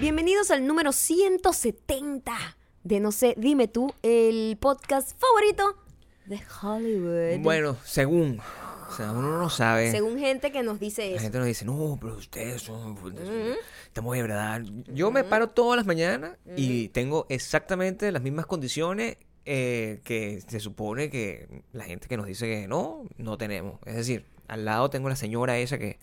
Bienvenidos al número 170 de No sé, dime tú, el podcast favorito de Hollywood. Bueno, según. O sea, uno no sabe. Según gente que nos dice La eso. gente nos dice, no, pero ustedes son. Estamos de verdad. Yo me paro todas las mañanas y tengo exactamente las mismas condiciones eh, que se supone que la gente que nos dice que no, no tenemos. Es decir, al lado tengo la señora esa que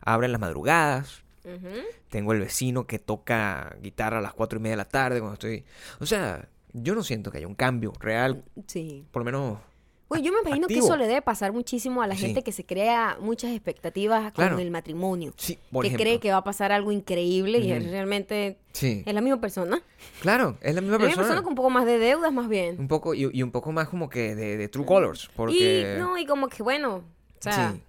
abre en las madrugadas. Ujú. Tengo el vecino que toca guitarra a las cuatro y media de la tarde cuando estoy. O sea, yo no siento que haya un cambio real, Sí. por lo menos. Bueno, yo me imagino que activo. eso le debe pasar muchísimo a la Sí. gente que se crea muchas expectativas Claro. con el matrimonio. Sí, por que ejemplo. cree que va a pasar algo increíble y Ujú. realmente Sí. es la misma persona. Claro, es la misma La misma persona. persona con un poco más de deudas más bien. Un poco, y, y un poco más como que de, de True Colors. Porque. Y no, y como que bueno, o sea, sí.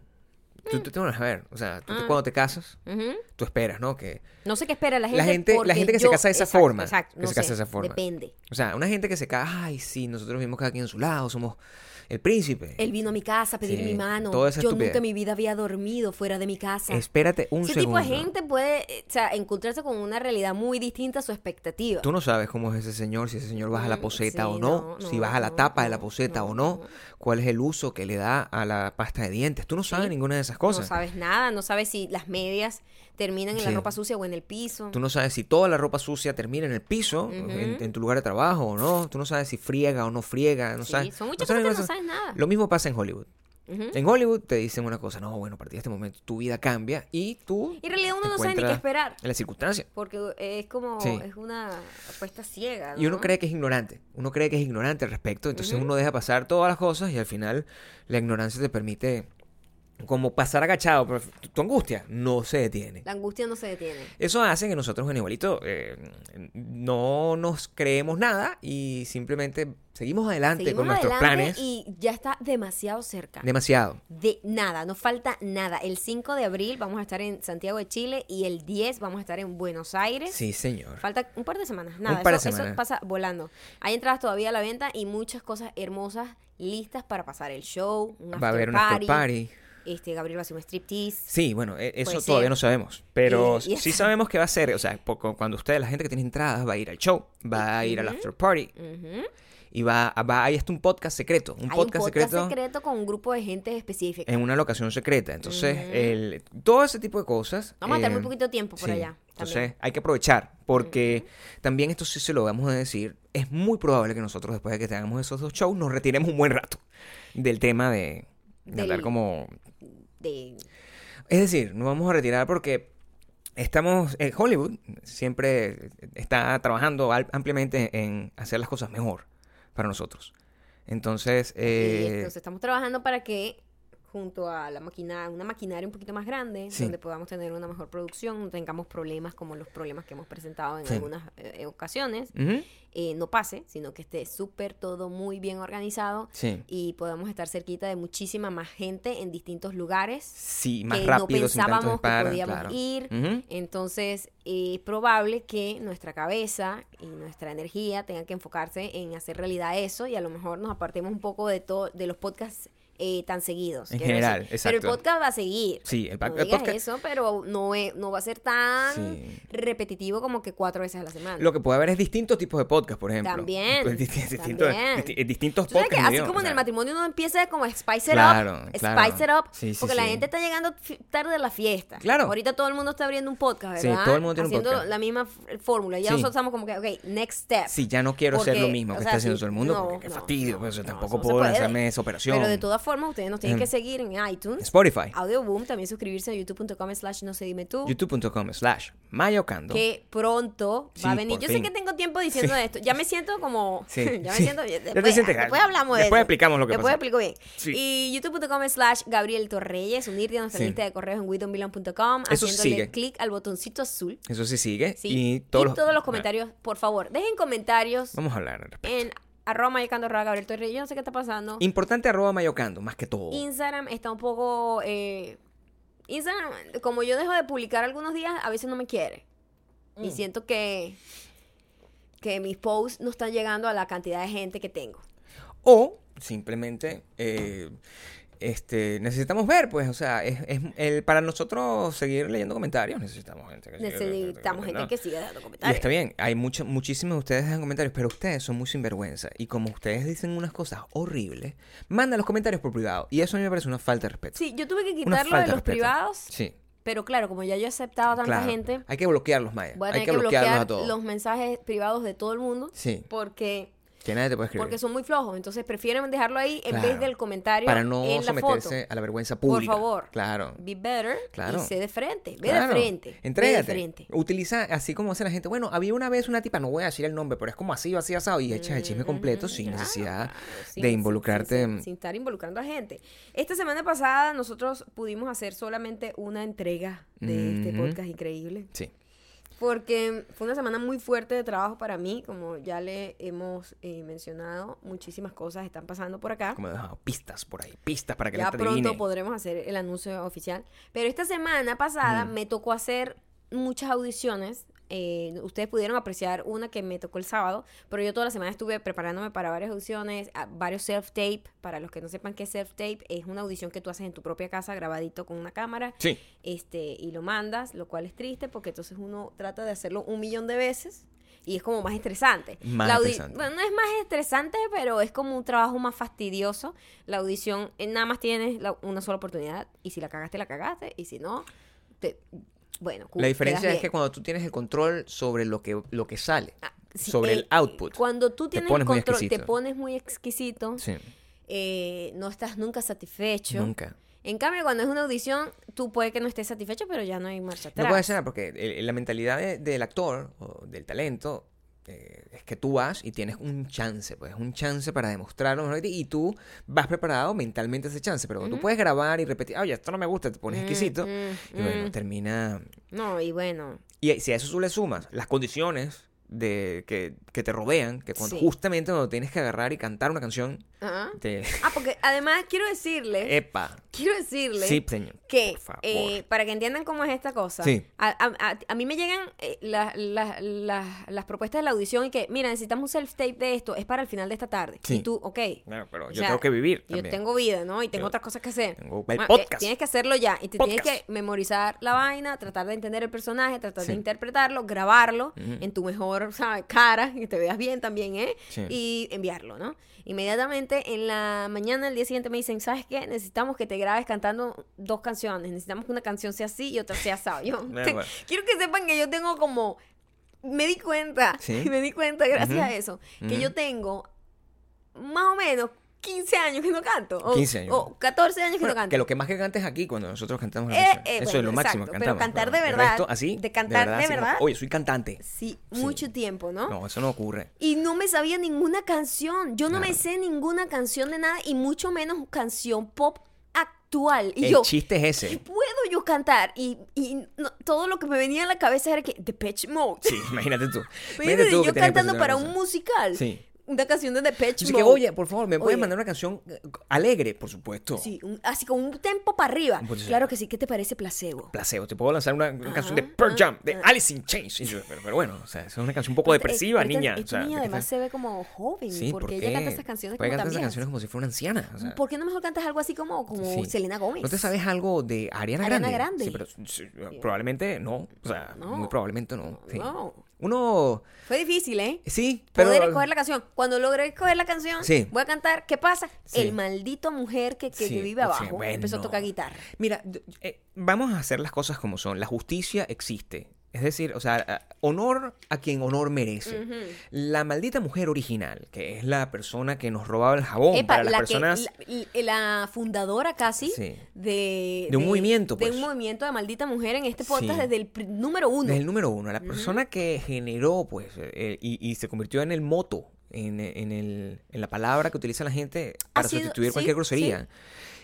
Tú, tú te vas a ver. O sea, tú te- Ah. cuando te casas, ujú. tú esperas, ¿no? Que. no sé qué espera la gente. La gente- la gente que se yo- casa de esa exacto, forma, Exacto, que no se casa sé, de esa forma. Depende. O sea, una gente que se casa, ay, sí, nosotros vivimos cada quien en su lado, somos el príncipe. Él vino a mi casa a pedir Sí, mi mano. Yo estupidez. nunca en mi vida había dormido fuera de mi casa. Espérate un Ese segundo. tipo de gente puede eh, o sea, encontrarse con una realidad muy distinta a su expectativa. Tú no sabes cómo es ese señor, si ese señor baja la Mm, poseta sí, o no, no, si no, baja la no, tapa de la no, poseta no, o no, no. cuál es el uso que le da a la pasta de dientes. Tú no sabes Sí. ninguna de esas No cosas. sabes nada, no sabes si las medias terminan en la ropa sucia o en el piso. Tú no sabes si toda la ropa sucia termina en el piso, en, en tu lugar de trabajo o no. Tú no sabes si friega o no friega. No Sí, sabes, son muchas cosas que no sabes nada. Lo mismo pasa en Hollywood. En Hollywood te dicen una cosa, no, bueno, a partir de este momento tu vida cambia y tú... Y en realidad uno no sabe ni qué esperar. En las circunstancias. Porque es como, Sí. es una apuesta ciega. Y uno ¿no? cree que es ignorante. Uno cree que es ignorante al respecto. Entonces uno deja pasar todas las cosas y al final la ignorancia te permite como pasar agachado. Pero tu, angustia no se detiene. La angustia no se detiene. Eso hace que nosotros en Igualito eh, no nos creemos nada y simplemente seguimos adelante Seguimos con nuestros adelante planes. y ya está demasiado cerca. Demasiado. De nada, no falta nada. El 5 de abril vamos a estar en Santiago de Chile y el 10 vamos a estar en Buenos Aires. Sí, señor. Falta un par de semanas. Nada, par de eso, eso semanas. pasa volando. Hay entradas todavía a la venta y muchas cosas hermosas listas para pasar el show. Un Va a haber un after party. Este, Gabriel va a hacer un striptease. Sí, bueno, e- eso todavía no sabemos. Pero Y- y sí sabemos que va a ser. O sea, cuando ustedes, la gente que tiene entradas, va a ir al show, va a ir al after party y va, va hay hasta un podcast secreto. Un Hay podcast, un podcast secreto, secreto con un grupo de gente específica. en una locación secreta. Entonces, el, todo ese tipo de cosas. Vamos a estar muy eh, poquito tiempo por sí. allá. Entonces, hay que aprovechar, porque también esto sí se lo vamos a decir, es muy probable que nosotros después de que tengamos esos dos shows nos retiremos un buen rato del tema de, de Del- andar como... De- Es decir, nos vamos a retirar porque estamos... en Hollywood siempre está trabajando ampliamente en hacer las cosas mejor para nosotros. Entonces, eh, entonces estamos trabajando para que junto a la máquina, una maquinaria un poquito más grande, Sí. donde podamos tener una mejor producción, no tengamos problemas como los problemas que hemos presentado en Sí. algunas eh, ocasiones, ujú, eh, no pase, sino que esté súper todo muy bien organizado sí, y podamos estar cerquita de muchísima más gente en distintos lugares sí, más que rápido, no sin pensábamos que disparos, podíamos claro. ir. Entonces, es probable que nuestra cabeza y nuestra energía tengan que enfocarse en hacer realidad eso y a lo mejor nos apartemos un poco de todo de los podcasts eh, tan seguidos. En general, decir. Pero el exacto. podcast va a seguir. Sí, el, no el digas podcast... eso, pero no, es- no va a ser tan Sí. repetitivo como que cuatro veces a la semana. Lo que puede haber es distintos tipos de podcast, por ejemplo. También, Pues, disti- distintos, también. disti- distintos que así como o en el matrimonio uno empieza como a spice it Claro, up, claro. spice it up, Sí, sí, porque la sí. gente está llegando tarde a la fiesta. Claro. Ahorita todo el mundo está abriendo un podcast, Sí, ¿verdad? todo el mundo tiene un Haciendo podcast. la misma fórmula. Ya Sí. nosotros estamos como que, ok, next step. Sí, ya no quiero Porque, lo mismo o que sea, está haciendo sí, todo el mundo, no, porque qué fastidio, pues tampoco puedo lanzarme esa operación. Pero de todas ustedes nos tienen Em, que seguir en iTunes, Spotify, Audioboom, también suscribirse a youtube.com slash no se dime tú. youtube.com slash mayocando. Que pronto va a venir. Yo sé que tengo tiempo diciendo esto. Ya me siento como. Sí, ya me siento. Después, hablamos de después eso. explicamos lo que Después explico bien. Y youtube.com slash Gabriel Torreyes. Unirte a nuestra lista de correos en widowmillan.com. Eso Haciéndole clic al botoncito azul. Eso sí sigue. ¿sí? Y todos, los, comentarios, por favor, dejen comentarios Vamos a hablar al respecto. en arroba mayocando arroba Gabriel Torreyes. Yo no sé qué está pasando. Importante arroba mayocando, más que todo. Instagram está un poco. eh, Instagram, como yo dejo de publicar algunos días, a veces no me quiere. Y Mm. siento que. que mis posts no están llegando a la cantidad de gente que tengo. O simplemente eh, este, necesitamos ver, pues, o sea, es, es el, para nosotros seguir leyendo comentarios, necesitamos gente que siga Necesitamos gente ¿no? que siga dando Y comentarios. está bien, hay mucho, muchísimos de ustedes en comentarios, pero ustedes son muy sinvergüenza. Y como ustedes dicen unas cosas horribles, mandan los comentarios por privado. Y eso a mí me parece una falta de respeto. Sí, yo tuve que quitarlo de de los respeto. privados, Sí, pero claro, como ya yo he aceptado a tanta claro. gente, Hay que bloquearlos, Maya. voy a Hay que que bloquearlos a bloquear todos. los mensajes privados de todo el mundo Sí, porque que nadie te puede escribir. porque son muy flojos, entonces prefieren dejarlo ahí en Claro. vez del comentario Para no en la someterse foto. a la vergüenza Por pública. favor. Claro. Be better Claro. y sé de frente, ve Claro. de frente, ve de frente. Utiliza así como hace la gente. Bueno, había una vez una tipa, no voy a decir el nombre, pero es como así, así, asado. Y echas el chisme completo sin Claro, necesidad sin- de involucrarte. Sin, sin estar involucrando a gente. Esta semana pasada nosotros pudimos hacer solamente una entrega de este podcast increíble. Sí. Porque fue una semana muy fuerte de trabajo para mí, como ya le hemos eh, mencionado, muchísimas cosas están pasando por acá. Como he dejado pistas por ahí. Pistas para que Ya la gente adivine. pronto podremos hacer el anuncio oficial. Pero esta semana pasada Mm. me tocó hacer muchas audiciones. Eh, ustedes pudieron apreciar una que me tocó el sábado, pero yo toda la semana estuve preparándome para varias audiciones, varios self-tape. Para los que no sepan qué es self-tape, es una audición que tú haces en tu propia casa, grabadito con una cámara, Sí. este, y lo mandas, lo cual es triste porque entonces uno trata de hacerlo un millón de veces. Y es como más estresante. Más La estresante. Bueno, no es más estresante, pero es como un trabajo más fastidioso. La audición, eh, nada más tienes la- una sola oportunidad. Y si la cagaste, la cagaste. Y si no, te, bueno, La diferencia es que cuando tú tienes el control sobre lo que, lo que sale, Ah, sí, sobre eh, el output. Cuando tú tienes el control, te pones muy exquisito, Sí. eh, no estás nunca satisfecho. Nunca. En cambio, cuando es una audición, tú puede que no estés satisfecho, pero ya no hay marcha atrás. No puede ser, porque el- la mentalidad de- del actor o del talento eh, es que tú vas y tienes un chance, pues, un chance para demostrarlo ¿no? y tú vas preparado mentalmente a ese chance, pero tú puedes grabar y repetir, oye, esto no me gusta, te pones exquisito, mm, y bueno, mm. termina... No, y bueno, Y si a eso tú le sumas las condiciones de que, que te rodean, que cuando Sí. justamente cuando tienes que agarrar y cantar una canción, ajá. te... Ah, porque además quiero decirle, ¡Epa! quiero decirle Sí, señor. que eh, para que entiendan cómo es esta cosa, Sí. a, a- a- a mí me llegan eh, la- la- la- las propuestas de la audición y que, mira, necesitamos un self-tape de esto, es para el final de esta tarde. Sí. Y tú, ok. Bueno, pero O yo sea, tengo que vivir Yo también. tengo vida, ¿no? Y tengo Yo otras cosas que hacer. tengo el eh, podcast. tienes que hacerlo ya. Y te Podcast. tienes que memorizar la vaina, tratar de entender el personaje, tratar de interpretarlo, grabarlo Ujú. en tu mejor ¿sabes? cara, que te veas bien también, ¿eh? Sí. Y enviarlo, ¿no? Inmediatamente en la mañana, el día siguiente, me dicen, ¿sabes qué? Necesitamos que te grabes cantando dos canciones. Necesitamos que una canción sea así y otra sea asado. Yo te- quiero que sepan que yo tengo como... Me di cuenta, Sí. me di cuenta gracias a eso, que yo tengo más o menos 15 años que no canto. O, 15 años. O 14 años que Bueno, no canto. que lo que más que cantes aquí cuando nosotros cantamos la Eh, eh, Eso bueno, es lo máximo que pero cantamos. cantar de verdad, resto, así, de cantar de así como, verdad. Oye, soy cantante. Sí, Sí. mucho tiempo, ¿no? No, eso no ocurre. Y no me sabía ninguna canción. Yo no me sé ninguna canción de nada y mucho menos canción pop actual. Y el yo, chiste es ¿qué ese. puedo yo cantar? Y, y no- todo lo que me venía a la cabeza era que Depeche Mode. Sí, imagínate tú. Imagínate tú yo cantando para un musical. Sí. Una canción de Depeche Así que, oye, por favor, ¿me puedes Oye. mandar una canción eh, alegre? Por supuesto. Sí, un- así con un tempo para arriba. Pues. Claro que sí. ¿Qué te parece placebo? Placebo, te puedo lanzar una, una canción de Pearl ajá, Jam, de ajá. Alice in Chains. Yo, pero, pero bueno, o sea, es una canción un poco depresiva, niña. Esta o sea, niña ¿de qué además se ve como joven. Sí, porque ¿por ella canta esas canciones como cantar esas canciones como si fuera una anciana. o sea, ¿Por qué no mejor cantas algo así como, como sí. Selena Gómez? ¿No te sabes algo de Ariana, Ariana Grande? Grande. Sí, pero sí, probablemente no. O sea, No. muy probablemente no. No. Uno, Fue difícil, ¿eh? sí, pero... Poder escoger la canción. Cuando logré escoger la canción, Sí. voy a cantar. ¿Qué pasa? Sí. El maldito mujer que, que, Sí, que vive abajo bueno. empezó a tocar guitarra. Mira, eh, vamos a hacer las cosas como son. La justicia existe. Es decir, o sea, honor a quien honor merece. La maldita mujer original, que es la persona que nos robaba el jabón Epa, para las la, personas... que, la, la fundadora casi Sí. de, De un movimiento, De pues. un movimiento de maldita mujer en este podcast Sí. desde el número uno. Desde el número uno, la persona que generó, pues, eh, y, y se convirtió en el moto, en, en el, en la palabra que utiliza la gente para sido- sustituir sí, cualquier grosería.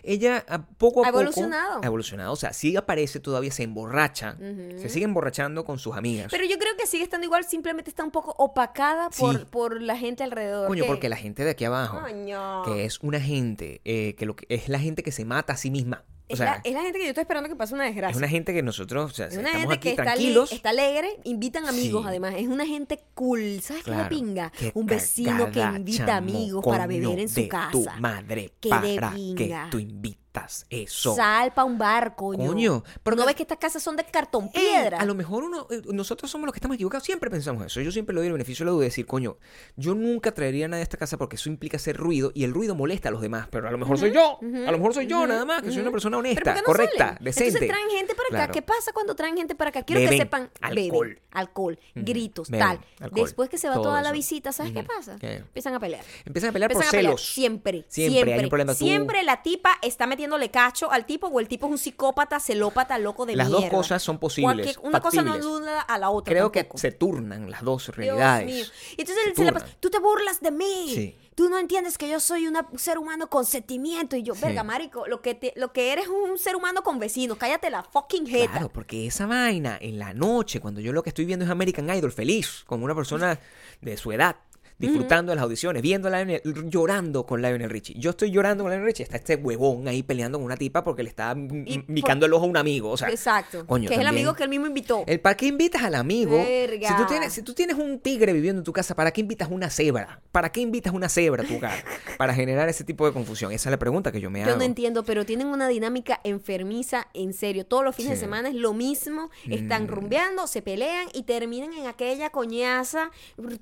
Ella a poco a Ha poco evolucionado. ha evolucionado. O sea, sí aparece todavía, se emborracha, se sigue emborrachando con sus amigas. Pero yo creo que sigue estando igual, simplemente está un poco opacada por, Sí. por la gente alrededor. Coño, que- porque la gente de aquí abajo, Coño. que es una gente, eh, que, lo que es la gente que se mata a sí misma. O es, la, es la gente que yo estoy esperando que pase una desgracia. es una gente que nosotros, o sea, Es una estamos gente aquí que tranquilos. está alegre, invitan amigos Sí. además. Es una gente cool. ¿Sabes qué es la pinga? Qué Un vecino que invita amigos para beber en su de casa. tu madre Qué de para que pinga. tú invites eso. Sal pa' un bar, coño. Coño, pero ¿No ves que estas casas son de cartón Eh, piedra? a lo mejor uno, eh, nosotros somos los que estamos equivocados, siempre pensamos eso. Yo siempre le doy el beneficio de la duda de decir, coño, yo nunca traería a nadie a esta casa porque eso implica hacer ruido y el ruido molesta a los demás, pero a lo mejor soy yo, a lo mejor soy yo nada más, que soy una persona ¿Pero honesta, por no correcta, salen? decente. Entonces traen gente para acá. ¿Qué pasa cuando traen gente para acá? Quiero Beben que sepan. alcohol. Beben, alcohol, gritos, Beben tal. alcohol, Después que se va toda la visita, ¿sabes qué pasa? ¿Qué? Empiezan a pelear. Empiezan a pelear por Empiezan pelear. celos. Siempre, Siempre, siempre. hay un problema. Tú- Siempre la tipa está metiéndole cacho al tipo o el tipo es un psicópata, celópata, loco de Las dos mierda. cosas son posibles, Cualquier- una cosa no duda a la otra. Creo que se turnan las dos Dios realidades. mío. Y entonces Se él se la tú te burlas de mí. Sí. Tú no entiendes que yo soy una- un ser humano con sentimiento. Y yo, Sí. verga, marico, lo que, te- lo que eres es un ser humano con vecinos. Cállate la fucking jeta. Claro, porque esa vaina en la noche, cuando yo lo que estoy viendo es American Idol feliz, con una persona de su edad, disfrutando de las audiciones, viendo a Lionel, llorando con Lionel Richie. Yo estoy llorando con Lionel Richie, está este huevón ahí peleando con una tipa porque le está mm, Y mm, picando el ojo a un amigo. O sea, Exacto. coño, que es el amigo que él mismo invitó. El, ¿Para qué invitas al amigo? Verga. Si tú, tienes, si tú tienes un tigre viviendo en tu casa, ¿para qué invitas una cebra? ¿Para qué invitas una cebra a tu hogar? Para generar ese tipo de confusión. Esa es la pregunta que yo me hago. Yo no entiendo, pero tienen una dinámica enfermiza, en serio. Todos los fines de Sí. Mm. semana es lo mismo. Están rumbeando, se pelean y terminan en aquella coñaza,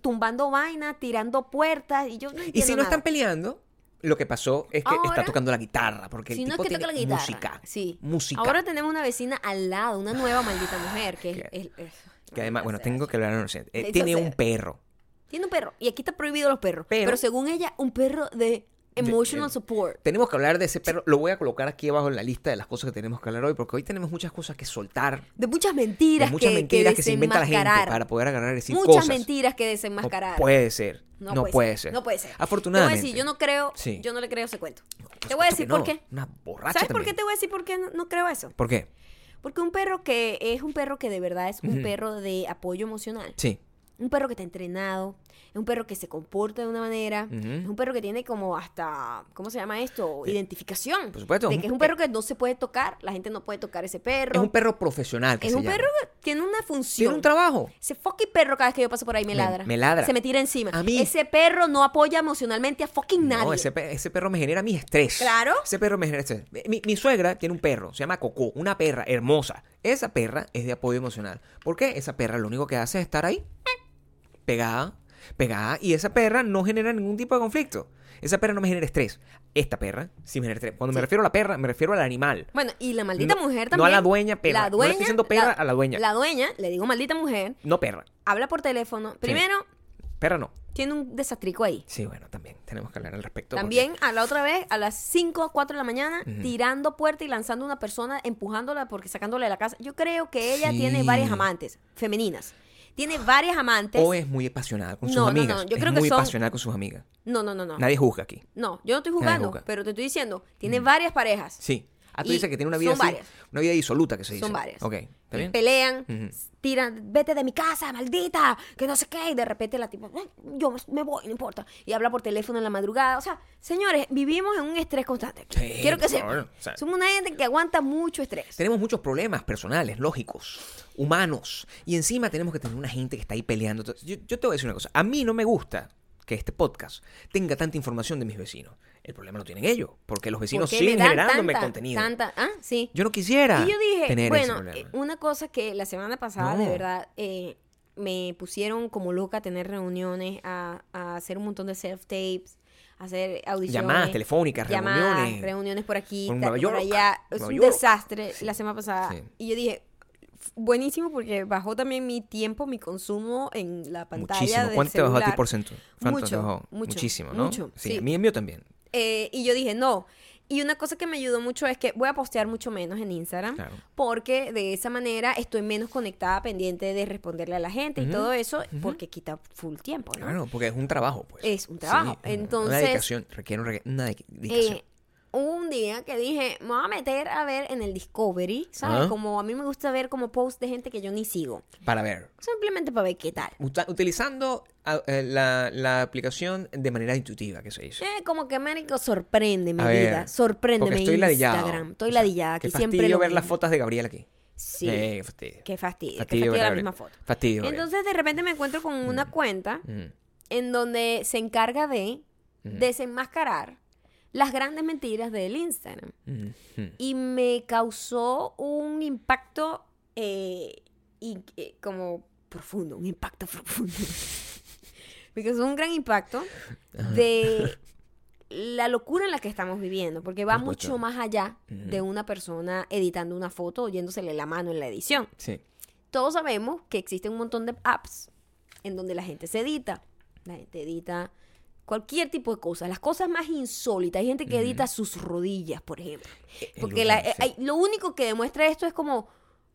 tumbando vainas, tirando puertas. Y yo no Y si no nada. están peleando, lo que pasó es que Ahora- está tocando la guitarra. Porque Si el no es tipo que tiene toca la guitarra. música. Sí. Música. Ahora tenemos una vecina al lado, una nueva maldita mujer, que es... Que- es- es- que además, bueno, tengo que hablar no sé, eh, tiene un perro. Tiene un perro. Y aquí está prohibido los perros. Pero- Pero, según ella, un perro de emotional support. Tenemos que hablar de ese perro. Lo voy a colocar aquí abajo en la lista de las cosas que tenemos que hablar hoy, porque hoy tenemos muchas cosas que soltar. De muchas De mentiras, muchas que, mentiras que, que, se inventa la gente para poder agarrar y decir Muchas cosas. mentiras que No desenmascarar. puede ser. No, puede, ser. No puede ser. Afortunadamente. Te voy a decir, yo no creo, Sí. yo no le creo ese cuento. Te voy a decir por no. qué. Una borracha ¿Sabes por qué te voy a decir por qué no, no creo eso? ¿Por qué? Porque un perro que es un perro que de verdad es un perro de apoyo emocional. Sí. Un perro que está entrenado, es un perro que se comporta de una manera, es un perro que tiene como hasta, ¿cómo se llama esto? Identificación. Por supuesto, De que un- es un perro que no se puede tocar, la gente no puede tocar ese perro. Es un perro profesional que Es se un llama. perro que tiene una función. Tiene un trabajo. Ese fucking perro cada vez que yo paso por ahí me, Me- ladra. me ladra. Se me tira encima. A mí. Ese perro no apoya emocionalmente a fucking nadie. No, ese, pe- ese perro me genera mi estrés. Claro. Ese perro me genera estrés. Mi, mi suegra tiene un perro, se llama Coco, una perra hermosa. Esa perra es de apoyo emocional. ¿Por qué? Esa perra lo único que hace es estar ahí, pegada, pegada, y esa perra no genera ningún tipo de conflicto. Esa perra no me genera estrés. Esta perra sí me genera estrés. Cuando me refiero a la perra, me refiero al animal. Bueno, y la maldita No- mujer no también. a la dueña perra. La No le estoy dueña. diciendo perra a la dueña. La dueña, le digo maldita mujer, No perra. habla por teléfono. Primero, Perra no. tiene un desastrico ahí. Sí, bueno, también tenemos que hablar al respecto. porque- También a la otra vez, a las 5 o 4 de la mañana, tirando puerta y lanzando a una persona, empujándola porque sacándola de la casa. Yo creo que ella Sí. tiene varias amantes femeninas. Tiene varias amantes. O es muy apasionada con sus No, no, no, amigas. yo es creo que muy son- apasionada con sus amigas. No, no, no, no. Nadie juzga aquí. No, yo no estoy Nadie jugando, juzga. pero te estoy diciendo, tiene varias parejas. Sí. Ah, tú Y dices que tiene una vida son así, varias. una vida disoluta que se dice. Son varias. Ok, ¿está Y? Pelean, tiran, vete de mi casa, maldita, que no sé qué. Y de repente la tipa, "Ay, yo me voy, no importa. Y habla por teléfono en la madrugada. O sea, señores, vivimos en un estrés constante. Sí, Quiero que sepan. o sea- Somos una gente que aguanta mucho estrés. Tenemos muchos problemas personales, lógicos, humanos. Y encima tenemos que tener una gente que está ahí peleando. Yo, yo te voy a decir una cosa. A mí no me gusta que este podcast tenga tanta información de mis vecinos. El problema lo tienen ellos, porque los vecinos Porque siguen generándome tanta- contenido. Tanta, ah, sí. Yo no quisiera Y yo dije, tener bueno, eh, una cosa que la semana pasada, No. de verdad, eh, me pusieron como loca a tener reuniones, a, a hacer un montón de self-tapes, hacer audiciones. Llamadas telefónicas, llamadas, reuniones. reuniones por aquí, Por ta- Nueva York, por allá. Es Nueva un York. desastre la semana pasada. Sí. Y yo dije, "F- buenísimo porque bajó también mi tiempo, mi consumo en la pantalla Muchísimo. del ¿Cuánto te bajó a ti por ciento? ¿Cuánto te Mucho, mucho, Muchísimo, ¿no? mucho, Sí, sí. a mí el mío también. Eh, y yo dije, no. Y una cosa que me ayudó mucho es que voy a postear mucho menos en Instagram. Claro. Porque de esa manera estoy menos conectada, pendiente de responderle a la gente y todo eso, porque quita full tiempo, ¿no? Claro, porque es un trabajo, pues. Es un trabajo. Sí, Entonces, Una dedicación, requiere un re- una de- dedicación. Eh, un día que dije, me voy a meter a ver en el Discovery, ¿sabes? Como a mí me gusta ver como posts de gente que yo ni sigo. Para ver. Simplemente para ver qué tal. Uta- utilizando eh, la, la aplicación de manera intuitiva, que se dice. Eh, como que Américo sorprende mi A ver, vida. Porque estoy ladillado. Instagram. Estoy O sea, ladillada. Aquí siempre lo ver las fotos de Gabriel aquí. Sí. Eh, qué fastidio. Qué fastidio. Fastidio, qué fastidio la Gabriel. misma foto. Fastidio, Gabriel. Entonces de repente me encuentro con una cuenta Ujú. en donde se encarga de Ujú. desenmascarar las grandes mentiras del Instagram. Y me causó un impacto eh, y, eh, como profundo, un impacto profundo. me causó un gran impacto de la locura en la que estamos viviendo, porque va mucho más allá de una persona editando una foto o yéndosele la mano en la edición. Sí. Todos sabemos que existen un montón de apps en donde la gente se edita. La gente edita cualquier tipo de cosas, las cosas más insólitas. Hay gente que edita sus rodillas, por ejemplo. Porque la- uso, eh, sí. hay- lo único que demuestra esto es como...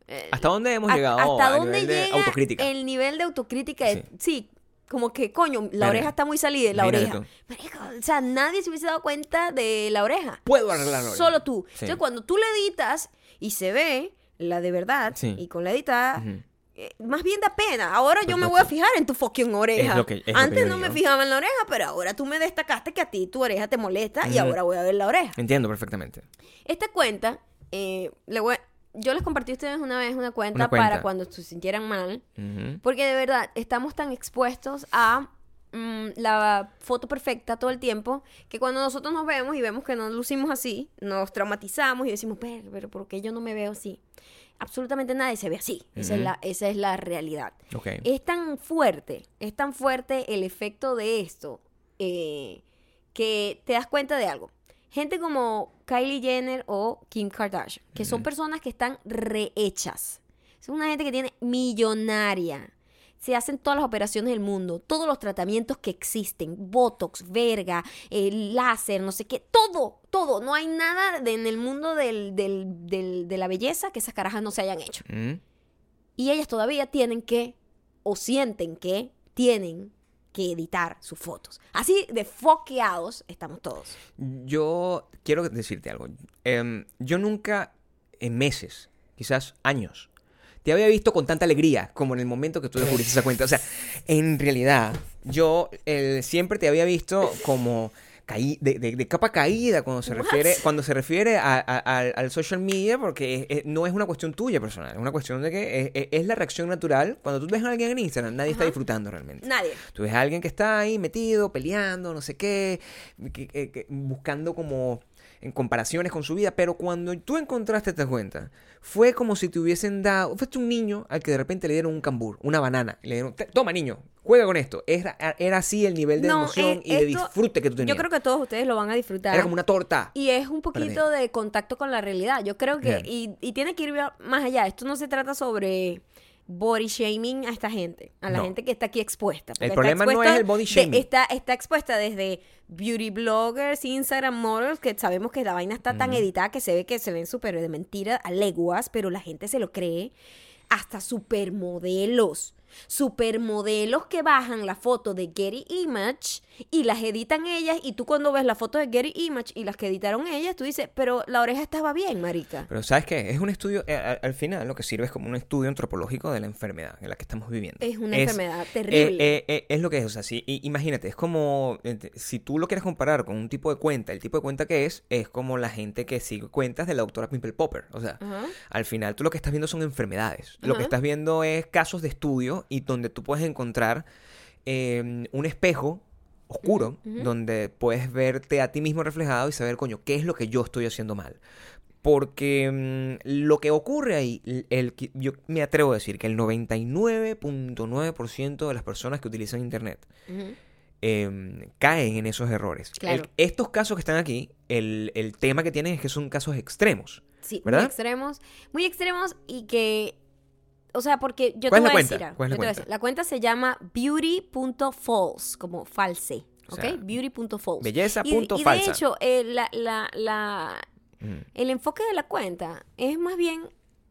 eh, ¿Hasta dónde hemos a- llegado ¿Hasta a dónde llega autocrítica? el nivel de autocrítica? de- sí. como que, coño, la oreja está muy salida, la oreja. o sea, nadie se hubiese dado cuenta de la oreja. Puedo arreglarlo. Solo tú. Sí. Entonces, cuando tú le editas y se ve la de verdad y con la editada, eh, más bien da pena. Ahora yo me voy a fijar en tu fucking oreja. Que- Antes no me fijaba en la oreja, pero ahora tú me destacaste que a ti tu oreja te molesta y ahora voy a ver la oreja. Entiendo perfectamente. Esta cuenta, eh, le voy a- yo les compartí a ustedes una vez una cuenta, Una cuenta. para cuando se sintieran mal. Porque de verdad, estamos tan expuestos a mm, la foto perfecta todo el tiempo que cuando nosotros nos vemos y vemos que no lucimos así, nos traumatizamos y decimos, pero, pero ¿por qué yo no me veo así? Absolutamente nadie se ve así. Esa, es la, esa es la realidad. Es tan fuerte, es tan fuerte el efecto de esto eh, que te das cuenta de algo. Gente como Kylie Jenner o Kim Kardashian, que son personas que están rehechas. Es una gente que tiene millonaria. Se hacen todas las operaciones del mundo, todos los tratamientos que existen, Botox, verga, eh, láser, no sé qué, todo, todo. No hay nada de- en el mundo del- del- del- de la belleza que esas carajas no se hayan hecho. Mm. Y ellas todavía tienen que, o sienten que tienen que editar sus fotos. Así de foqueados estamos todos. Yo quiero decirte algo. Em, yo nunca, en meses, quizás años, te había visto con tanta alegría como en el momento que tú descubriste esa cuenta. O sea, en realidad, yo eh, siempre te había visto como caí, de, de- de capa caída cuando se refiere, cuando se refiere a- a- al, al social media, porque es- es- no es una cuestión tuya personal, es una cuestión de que es, la reacción natural. Cuando tú ves a alguien en Instagram, nadie está disfrutando realmente. Nadie. Tú ves a alguien que está ahí metido, peleando, no sé qué, que- que- que- buscando como en comparaciones con su vida, pero cuando tú encontraste esta cuenta, fue como si te hubiesen dado, fuiste un niño al que de repente le dieron un cambur, una banana, y le dieron, "Te- toma niño, juega con esto. Era, era así el nivel de No, emoción eh, y de esto- disfrute que tú tenías. Yo creo que todos ustedes lo van a disfrutar. Era como una torta. Y es un poquito de contacto con la realidad. Yo creo que, y, y tiene que ir más allá. Esto no se trata sobre body shaming a esta gente, a la No. gente que está aquí expuesta. El está problema no es el body de- shaming. está, está expuesta desde beauty bloggers, Instagram models, que sabemos que la vaina está tan editada que se ve que se ven súper de mentira a leguas, pero la gente se lo cree. Hasta supermodelos. Supermodelos que bajan la foto de Getty Image y las editan ellas. Y tú cuando ves la foto de Getty Image y las que editaron ellas, tú dices, pero la oreja estaba bien, marica. Pero ¿sabes qué? Es un estudio, eh, al, al final lo que sirve es como un estudio antropológico de la enfermedad en la que estamos viviendo. Es una enfermedad terrible. eh, eh, eh, es lo que es, o sea, sí, y- imagínate, es como, si tú lo quieres comparar con un tipo de cuenta, el tipo de cuenta que es, es como la gente que sigue cuentas de la doctora Pimple Popper. O sea, al final tú lo que estás viendo son enfermedades. Lo que estás viendo es casos de estudio y donde tú puedes encontrar eh, un espejo oscuro donde puedes verte a ti mismo reflejado y saber, coño, qué es lo que yo estoy haciendo mal. Porque mm, lo que ocurre ahí, el, yo me atrevo a decir que el 99.9% de las personas que utilizan Internet eh, caen en esos errores. Claro. El- estos casos que están aquí, el, el tema que tienen es que son casos extremos. Sí, ¿Verdad? muy extremos. Muy extremos y que. O sea, porque yo ¿Cuál te voy a decir. algo, ¿Cuál es la cuenta? decir. La cuenta se llama beauty.false, como false. O ¿Ok? sea, beauty.false. Belleza Y, punto y de hecho, eh, la, la, la, Mm. el enfoque de la cuenta es más bien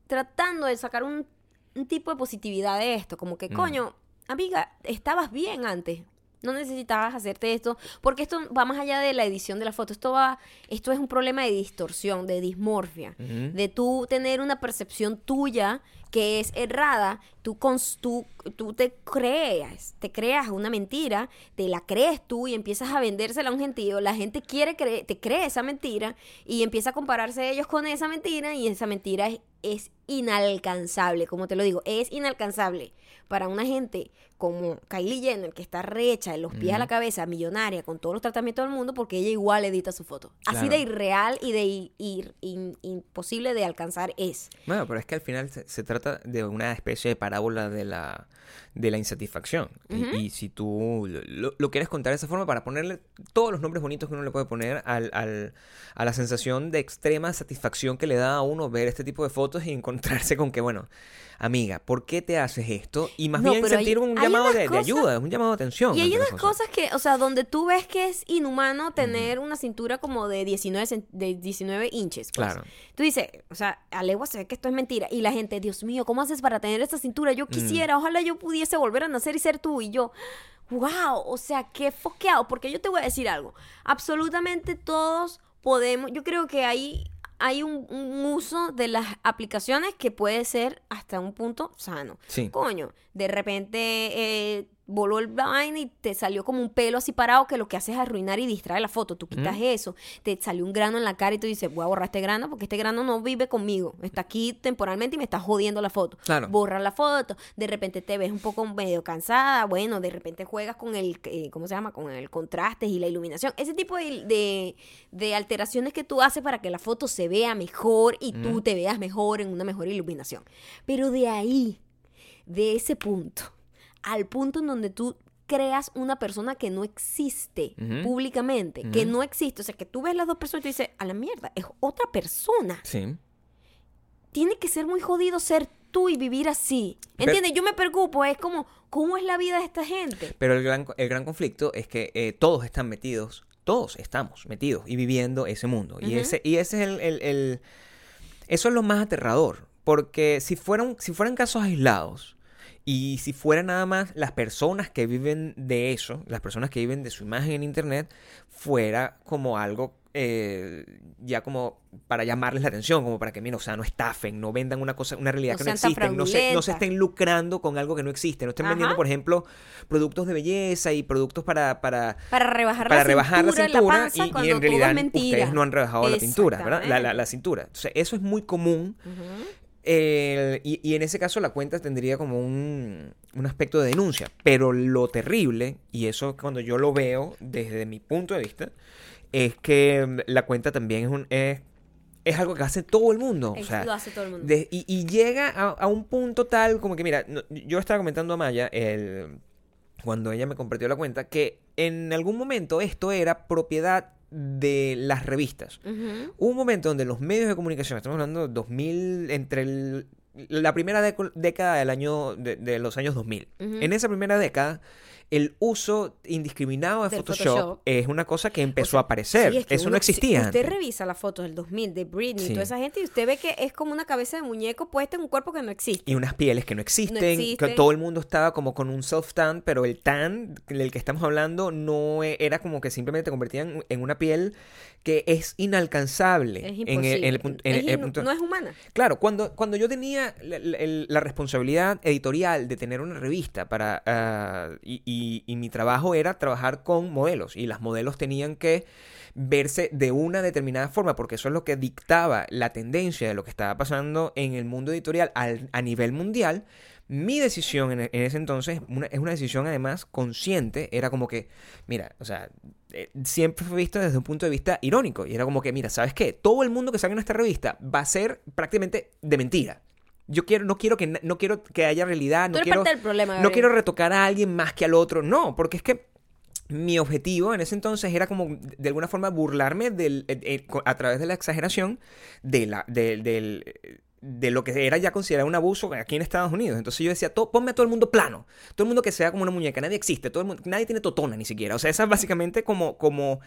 tratando de sacar un, un tipo de positividad de esto. Como que, Mm. coño, amiga, estabas bien antes. No necesitabas hacerte esto. Porque esto va más allá de la edición de la foto. Esto va, esto es un problema de distorsión, de dismorfia. De tú tener una percepción tuya que es errada. Tú, cons- tú, tú te creas, te creas una mentira, te la crees tú y empiezas a vendérsela a un gentío. La gente quiere creer, te cree esa mentira y empieza a compararse ellos con esa mentira y esa mentira es, es inalcanzable, como te lo digo, es inalcanzable para una gente como Kylie Jenner, que está recha de los pies a la cabeza, millonaria, con todos los tratamientos del mundo, porque ella igual edita su foto. Así de irreal y de ir- in- imposible de alcanzar es. Bueno, pero es que al final se, se trata de una especie de parábola de la, de la insatisfacción. Y- y, si tú lo, quieres contar de esa forma, para ponerle todos los nombres bonitos que uno le puede poner al, al- a la sensación de extrema satisfacción que le da a uno ver este tipo de fotos y encontrarse con que, bueno, amiga, ¿por qué te haces esto? Y más No, bien pero hay- sentir un hay llamado de, de cosas- ayuda, un llamado de atención. Y hay unas cosas que, o sea, donde tú ves que es inhumano tener una cintura como de 19, cen- de 19 inches. pues. Claro. Tú dices, o sea, a legua se ve que esto es mentira. Y la gente, Dios mío, ¿cómo haces para tener esta cintura? Yo quisiera, ojalá yo pudiese volver a nacer y ser tú. Y yo, wow, o sea, qué foqueado. Porque yo te voy a decir algo. Absolutamente todos podemos, yo creo que hay, hay un, un uso de las aplicaciones que puede ser hasta un punto sano. Sí. Coño, de repente eh, voló el vaina y te salió como un pelo así parado que lo que hace es arruinar y distraer la foto. Tú quitas eso, te salió un grano en la cara y tú dices, voy a borrar este grano porque este grano no vive conmigo. Está aquí temporalmente y me está jodiendo la foto. Claro. Borra la foto. De repente te ves un poco medio cansada. Bueno, de repente juegas con el, eh, ¿cómo se llama? Con el contraste y la iluminación. Ese tipo de, de, de alteraciones que tú haces para que la foto se vea mejor y tú te veas mejor en una mejor iluminación. Pero de ahí de ese punto al punto en donde tú creas una persona que no existe públicamente, que no existe, o sea, que tú ves las dos personas y tú dices, a la mierda, es otra persona. Sí. Tiene que ser muy jodido ser tú y vivir así. Pero- ¿Entiendes? Yo me preocupo, es como, ¿cómo es la vida de esta gente? Pero el gran, el gran conflicto es que eh, todos están metidos, todos estamos metidos y viviendo ese mundo. Y ese, y ese es el, el- el- Eso es lo más aterrador. Porque si fueran, si fueran casos aislados y si fueran nada más las personas que viven de eso, las personas que viven de su imagen en internet, fuera como algo eh, ya como para llamarles la atención, como para que, mira, o sea, no estafen, no vendan una cosa, una realidad No que no existe, no se, no se estén lucrando con algo que no existe, no estén vendiendo, por ejemplo, productos de belleza y productos para, para, Para rebajar para la rebajar la cintura, cintura panza, y- y, en realidad ustedes no han rebajado la pintura, ¿verdad? La, la- la cintura. Entonces, eso es muy común. Y, y en ese caso la cuenta tendría como un, un aspecto de denuncia. Pero lo terrible, y eso cuando yo lo veo desde mi punto de vista, es que mm, la cuenta también es un... Es, es algo que hace todo el mundo. O Es- sea, lo hace todo el mundo. de- y, y llega a, a un punto tal como que, mira, no- yo estaba comentando a Maya el, cuando ella me compartió la cuenta que en algún momento esto era propiedad de las revistas. Hubo un momento donde los medios de comunicación, estamos hablando de 2000, entre el- la primera década del año, de, de los años 2000. Ujú. En esa primera década, el uso indiscriminado de Photoshop, Photoshop. es una cosa que empezó O sea, a aparecer. sí, es que Eso no uno- si existía Usted revisa las fotos del 2000 de Britney y Sí. toda esa gente y usted ve que es como una cabeza de muñeco puesta en un cuerpo que no existe. Y unas pieles que no existen. todo el mundo estaba como con un self-tan, pero el tan del que estamos hablando no e- era como que simplemente te convertían en una piel que es inalcanzable. Es en el- en el en Es el- el inu- punto- no es humana. Claro, cuando, cuando yo tenía la, la- el- la responsabilidad editorial de tener una revista para ah, y, y- y mi trabajo era trabajar con modelos y las modelos tenían que verse de una determinada forma porque eso es lo que dictaba la tendencia de lo que estaba pasando en el mundo editorial al- a nivel mundial. Mi decisión en, en ese entonces una- es una decisión además consciente, era como que, mira, o sea, eh, siempre fue visto desde un punto de vista irónico y era como que, mira, ¿sabes qué? Todo el mundo que salga en esta revista va a ser prácticamente de mentira. Yo quiero, no quiero que, no quiero que haya realidad, no quiero, parte del problema. no quiero retocar a alguien más que al otro, no, porque es que mi objetivo en ese entonces era como de alguna forma burlarme del, eh, eh, a través de la exageración de, la, de, del- de lo que era ya considerado un abuso aquí en Estados Unidos. Entonces yo decía, "To- ponme a todo el mundo plano, todo el mundo que sea como una muñeca, nadie existe, todo el mundo, nadie tiene totona ni siquiera. O sea, esa es básicamente como, como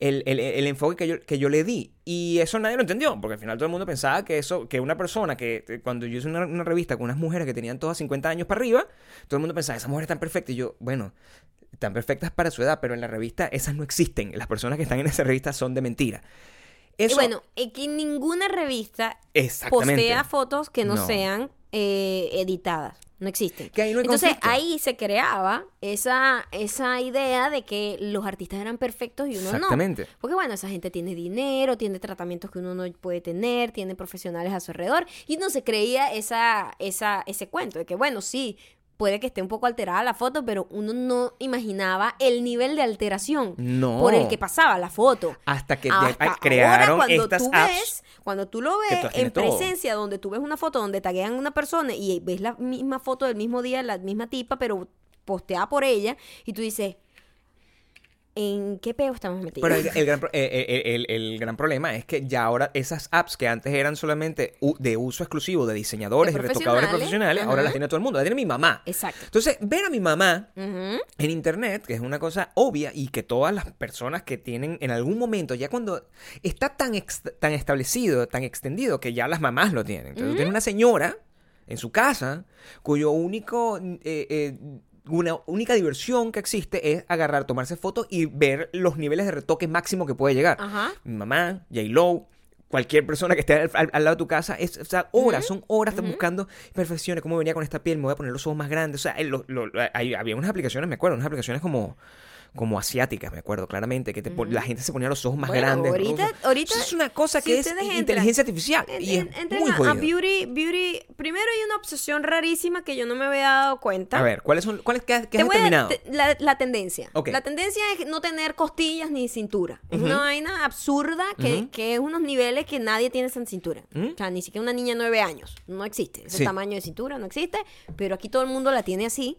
el, el- el enfoque que yo, que yo le di. Y eso nadie lo entendió, porque al final todo el mundo pensaba que eso, que una persona que eh, cuando yo hice una, una revista con unas mujeres que tenían todas 50 años para arriba, todo el mundo pensaba, esa mujer es tan perfecta. Y yo, bueno, tan perfectas para su edad, pero en la revista esas no existen. Las personas que están en esa revista son de mentira. Y Eso, bueno, es que ninguna revista postea fotos que no, No. sean eh, editadas. no existen. Que ahí no hay Entonces conflicto. ahí se creaba esa, esa idea de que los artistas eran perfectos y uno Exactamente. no. Porque bueno, esa gente tiene dinero, tiene tratamientos que uno no puede tener, tiene profesionales a su alrededor y uno se creía esa, esa, ese cuento de que bueno, sí, puede que esté un poco alterada la foto, pero uno no imaginaba el nivel de alteración No. por el que pasaba la foto. Hasta que de- Hasta ahora, crearon cuando estas tú apps. ves, cuando tú lo ves en todo. presencia, donde tú ves una foto donde taguean a una persona y ves la misma foto del mismo día, la misma tipa, pero posteada por ella, y tú dices, ¿en qué peo estamos metidos? Pero el, el gran, eh, eh, el- el gran problema es que ya ahora esas apps que antes eran solamente de uso exclusivo de diseñadores De y retocadores profesionales, ahora las tiene todo el mundo. La tiene mi mamá. Exacto. Entonces, ver a mi mamá en internet, que es una cosa obvia y que todas las personas que tienen en algún momento, ya cuando está tan, ex- tan establecido, tan extendido, que ya las mamás lo tienen. Entonces, tú tienes una señora en su casa cuyo único... eh, eh, una única diversión que existe es agarrar, tomarse fotos y ver los niveles de retoque máximo que puede llegar. Ajá. Mi mamá, J-Lo, cualquier persona que esté al, al- al lado de tu casa, es, o sea, horas, son horas buscando perfecciones, cómo venía con esta piel, me voy a poner los ojos más grandes. O sea, el- lo- lo- hay- había unas aplicaciones, me acuerdo, unas aplicaciones como, como asiáticas, me acuerdo claramente, que te pon- la gente se ponía los ojos más Bueno, grandes. ahorita- ahorita, eso es una cosa si que es entran- inteligencia artificial En- y en- es muy a. Beauty, Beauty. Primero hay una obsesión rarísima que yo no me había dado cuenta. A ver, ¿cuáles son, cuáles, qué, has- qué Te has a- la, la tendencia. Ok. La tendencia es no tener costillas ni cintura. Es una vaina absurda que, que es unos niveles que nadie tiene esa cintura. ¿Mm? O sea, ni siquiera una niña de nueve años. No existe. Ese Sí. tamaño de cintura no existe. Pero aquí todo el mundo la tiene así.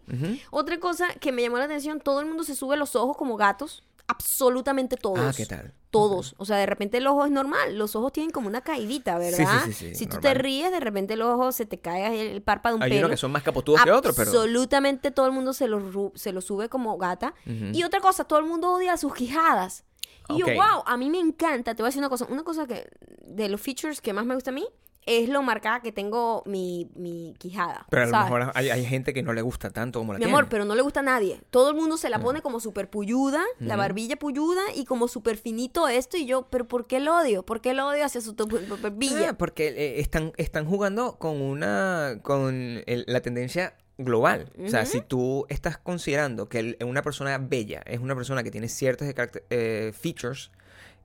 Otra cosa que me llamó la atención, todo el mundo se sube los ojos como gatos. Absolutamente todos. Ah, ¿qué tal? Todos. O sea, de repente el ojo es normal. Los ojos tienen como una caidita, Sí, sí, ¿verdad? sí, sí, si tú te ríes, de repente el ojo se te cae el párpado un Hay pelo. unos que son más capotudos que otros, pero... Absolutamente todo el mundo se lo, ru- se lo sube como gata. Y otra cosa, todo el mundo odia sus quijadas. Y yo, wow, a mí me encanta. Te voy a decir una cosa. Una cosa que de los features que más me gusta a mí es lo marcada que tengo mi, mi quijada. Pero a lo mejor hay, hay gente que no le gusta tanto como la Mi tiene. amor, pero no le gusta a nadie. Todo el mundo se la pone como súper puyuda, la barbilla puyuda y como súper finito esto. Y yo, ¿pero por qué el odio? ¿Por qué el odio hacia su barbilla? Ah, porque eh, están, están jugando con una con el- la tendencia global. O sea, si tú estás considerando que el- una persona bella es una persona que tiene ciertas caracter- eh, features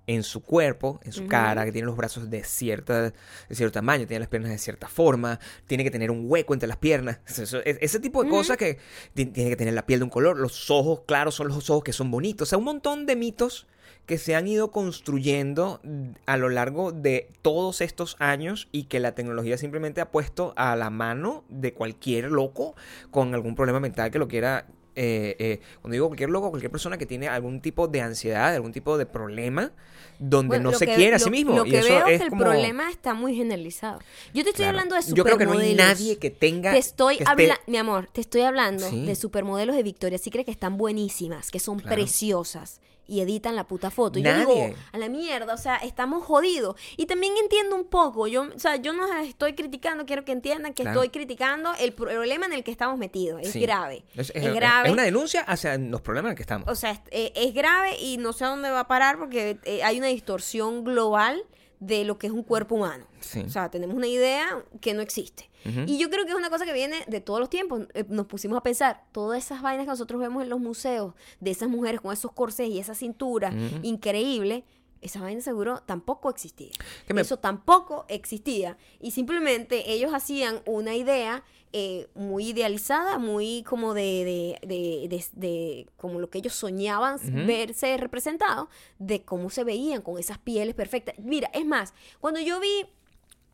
en su cuerpo, en su cara, que tiene los brazos de, cierta, de cierto tamaño, tiene las piernas de cierta forma, tiene que tener un hueco entre las piernas. Eso- es- ese tipo de cosas que ti- tiene que tener la piel de un color, los ojos claros son los ojos que son bonitos. O sea, un montón de mitos que se han ido construyendo a lo largo de todos estos años y que la tecnología simplemente ha puesto a la mano de cualquier loco con algún problema mental que lo quiera. Eh, eh, cuando digo cualquier loco, cualquier persona que tiene algún tipo de ansiedad, algún tipo de problema donde Bueno, no se que- quiere a sí mismo. Lo y que eso veo es que el como- problema está muy generalizado. Yo te estoy Claro. hablando de Yo creo que no hay supermodelos. nadie que tenga. Te estoy que esté- hablando, mi amor, te estoy hablando Sí. de supermodelos de Victoria's Secret que están buenísimas, que son Claro. preciosas y editan la puta foto. Y Nadie. yo digo, a la mierda, o sea, estamos jodidos. Y también entiendo un poco, yo, o sea, yo no estoy criticando, quiero que entiendan que Claro. estoy criticando el problema en el que estamos metidos. Es Sí. grave. Es, Es, es- grave. es una denuncia hacia los problemas en los que estamos. O sea, es, eh, es grave y no sé a dónde va a parar porque eh, hay una distorsión global de lo que es un cuerpo humano. Sí. O sea, tenemos una idea que no existe. Y yo creo que es una cosa que viene de todos los tiempos. Eh, nos pusimos a pensar, todas esas vainas que nosotros vemos en los museos, de esas mujeres con esos corsés y esa cintura increíble, esa vaina seguro tampoco existía. Me- Eso tampoco existía. Y simplemente ellos hacían una idea eh, muy idealizada, muy como de, de, de, de- como lo que ellos soñaban verse representado, de cómo se veían con esas pieles perfectas. Mira, es más, cuando yo vi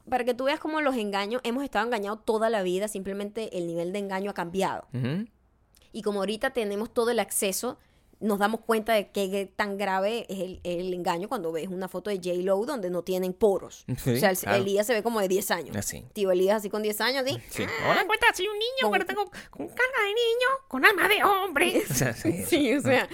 para que tú veas cómo los engaños, hemos estado engañados toda la vida, simplemente el nivel de engaño ha cambiado. Y como ahorita tenemos todo el acceso, nos damos cuenta de qué tan grave es el, el engaño cuando ves una foto de J-Lo donde no tienen poros. Sí, o sea, el- claro. Elías se ve como de 10 años. Así. Tío Elías así con 10 años, ¿sí? Sí. Ah, Hola, cuenta, soy un niño, Con- pero tengo con cara de niño, con alma de hombre. O sea, sí, Sí, o sea,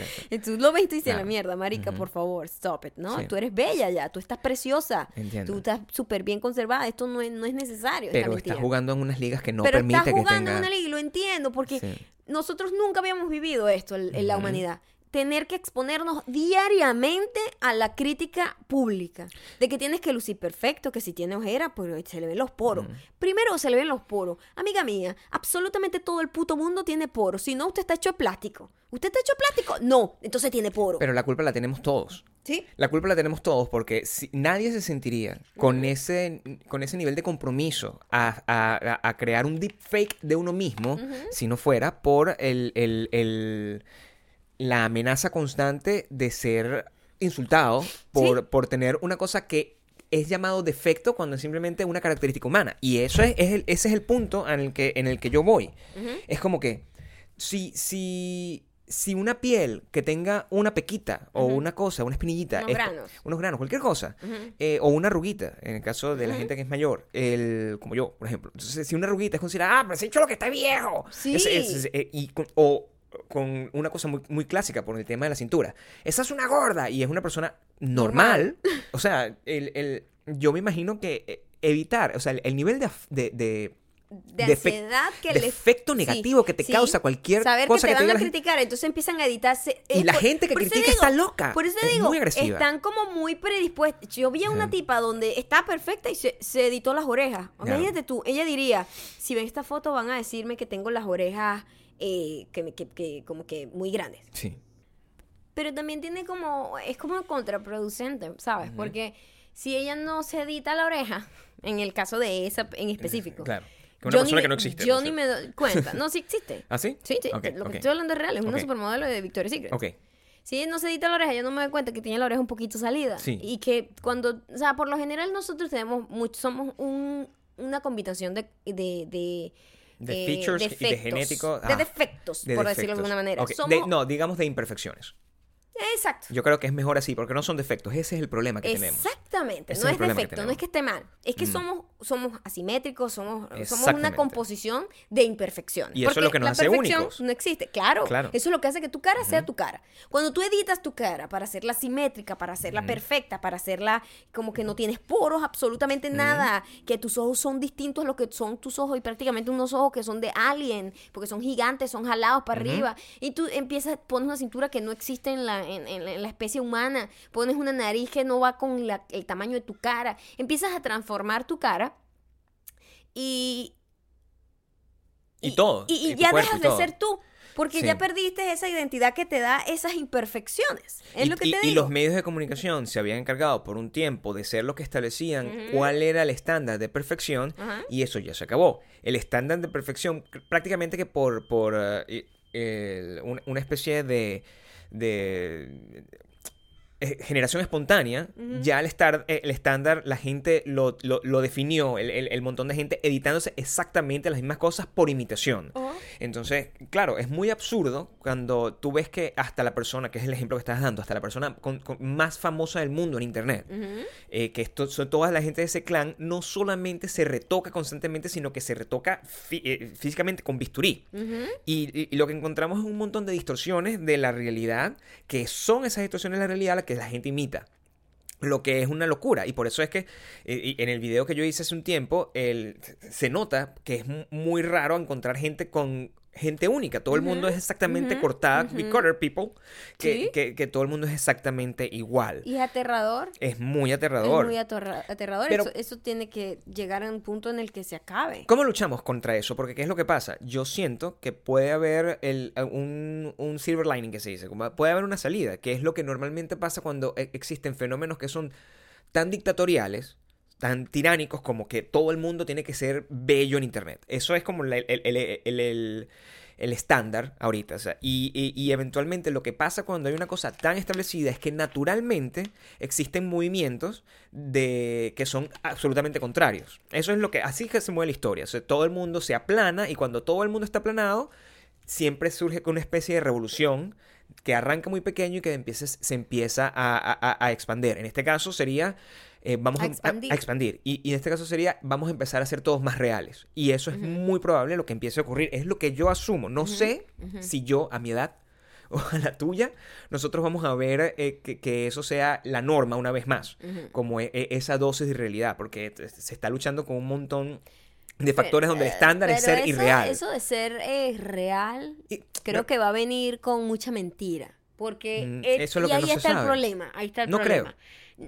tú lo ves y tú dices, la Claro. mierda, marica, por favor, stop it, ¿no? Sí. Tú eres bella ya, tú estás preciosa, Entiendo. tú estás súper bien conservada, esto no es, no es necesario. Pero mentira. está jugando en unas ligas que no Pero permite estás que jugando tenga... en una liga y lo entiendo porque Sí. Nosotros nunca habíamos vivido esto en, en la humanidad. Tener que exponernos diariamente a la crítica pública. De que tienes que lucir perfecto, que si tiene ojera, pues se le ven los poros. Primero se le ven los poros. Amiga mía, absolutamente todo el puto mundo tiene poros. Si no, usted está hecho de plástico. ¿Usted está hecho de plástico? No, entonces tiene poro. Pero la culpa la tenemos todos. ¿Sí? La culpa la tenemos todos porque si, nadie se sentiría con ese, con ese nivel de compromiso a, a- a- a crear un deepfake de uno mismo si no fuera por el, el- el- la amenaza constante de ser insultado por, por tener una cosa que es llamado defecto cuando es simplemente una característica humana. Y eso es, es el- ese es el punto en el que, en el que yo voy. Es como que si, si, si una piel que tenga una pequita o una cosa, una espinillita, Unos es- granos. unos granos, cualquier cosa, eh, o una arruguita, en el caso de la gente que es mayor, el, como yo, por ejemplo. Entonces, si una arruguita es considerada, ah, pero ese lo que está viejo. Sí. Eh, y o con una cosa muy, muy clásica por el tema de la cintura. Esa es una gorda y es una persona normal. O sea, el, el- yo me imagino que eh, evitar, o sea, el, el nivel de, de, de- de de efec- ansiedad que de le efecto negativo que te causa cualquier Saber cosa que que te te van a criticar, entonces empiezan a editarse. Y Es la por- gente que critica está loca. Por eso Es digo, muy agresiva. están como muy predispuestos. Yo vi a una tipa donde está perfecta y se, se editó las orejas. Imagínate tú, ella diría, si ven esta foto van a decirme que tengo las orejas eh, que, que- que como que muy grandes. Sí. Pero también tiene como, es como contraproducente, ¿sabes? Porque si ella no se edita la oreja, en el caso de esa en específico. Claro. Que una yo persona que no existe. Yo por ni me doy cuenta. No, sí existe. ¿Ah, sí? Sí, sí, Ok, lo ok. que estoy hablando es real, es una Ok. supermodelo de Victoria's Secret. Ok. Si ella no se edita la oreja, yo no me doy cuenta que tiene la oreja un poquito salida. Sí. Y que cuando, o sea, por lo general nosotros tenemos mucho, somos un, una combinación de, de, de, De eh, features y de defectos. genético, De ah, defectos, De por decirlo de defectos. alguna manera. Ok, Somos, no, digamos de imperfecciones. Exacto. Yo creo que es mejor así, porque no son defectos. Ese es el problema que tenemos. Exactamente, Ese no es defecto, no es que esté mal, es que Mm. somos, somos asimétricos, somos, somos una composición de imperfecciones. Y eso es lo que nos la hace únicos. No existe, claro, Claro. Eso es lo que hace que tu cara sea tu cara. Cuando tú editas tu cara para hacerla simétrica, para hacerla perfecta, para hacerla como que no tienes poros, absolutamente nada, que tus ojos son distintos a lo que son tus ojos y prácticamente unos ojos que son de alien, porque son gigantes, son jalados para arriba, y tú empiezas, pones una cintura que no existe en la, en, en la- en la especie humana, pones una nariz que no va con la- el tamaño de tu cara, empiezas a transformar tu cara y... Y todo, Y, y y tu ya dejas de todo. ser tú. Porque Sí. ya perdiste esa identidad que te da esas imperfecciones. Es y, lo que y- te y digo. los medios de comunicación se habían encargado por un tiempo de ser los que establecían cuál era el estándar de perfección y eso ya se acabó. El estándar de perfección pr- prácticamente que por, por el- un- una especie de, de eh, generación espontánea, ya el, estar, eh, el estándar la gente lo, lo- lo definió, el, el- el montón de gente editándose exactamente las mismas cosas por imitación. Oh. Entonces, claro, es muy absurdo cuando tú ves que hasta la persona, que es el ejemplo que estás dando, hasta la persona con- con- más famosa del mundo en Internet, eh, que esto, son toda la gente de ese clan, no solamente se retoca constantemente, sino que se retoca fí- eh, físicamente con bisturí. Y- y lo que encontramos es un montón de distorsiones de la realidad, que son esas distorsiones de la realidad las que la gente imita. Lo que es una locura. Y por eso es que eh, en el video que yo hice hace un tiempo, el, se nota que es mu- muy raro encontrar gente con gente única. Todo el mundo es exactamente ujú, cortada, ujú. big color people, que, Sí. que- que todo el mundo es exactamente igual. Y es aterrador. Es muy Es aterrador. muy aterra- aterrador. Pero- eso, eso tiene que llegar a un punto en el que se acabe. ¿Cómo luchamos contra eso? Porque ¿qué es lo que pasa? Yo siento que puede haber el, un, un silver lining que se dice, puede haber una salida, que es lo que normalmente pasa cuando e- existen fenómenos que son tan dictatoriales, tan tiránicos como que todo el mundo tiene que ser bello en Internet. Eso es como el, el- el- el- estándar ahorita. y, y- y eventualmente lo que pasa cuando hay una cosa tan establecida es que naturalmente existen movimientos de que son absolutamente contrarios. Eso es lo que así que se mueve la historia. O sea, todo el mundo se aplana y cuando todo el mundo está aplanado, siempre surge una especie de revolución que arranca muy pequeño y que empieza- se empieza a, a- a- expandir. En este caso sería, eh, vamos A a, expandir. a expandir. Y, y en este caso sería, vamos a empezar a ser todos más reales. Y eso es muy probable lo que empiece a ocurrir. Es lo que yo asumo. No sé si yo, a mi edad, o a la tuya, nosotros vamos a ver eh, que, que eso sea la norma una vez más, como e- e- esa dosis de realidad, porque se está luchando con un montón de factores donde el estándar es ser eso- irreal. Eso de ser eh, real, Y- creo no- que va a venir con mucha mentira. Porque Mm, eh, eso es lo y que ahí no se está el sabe. problema, ahí está el No creo.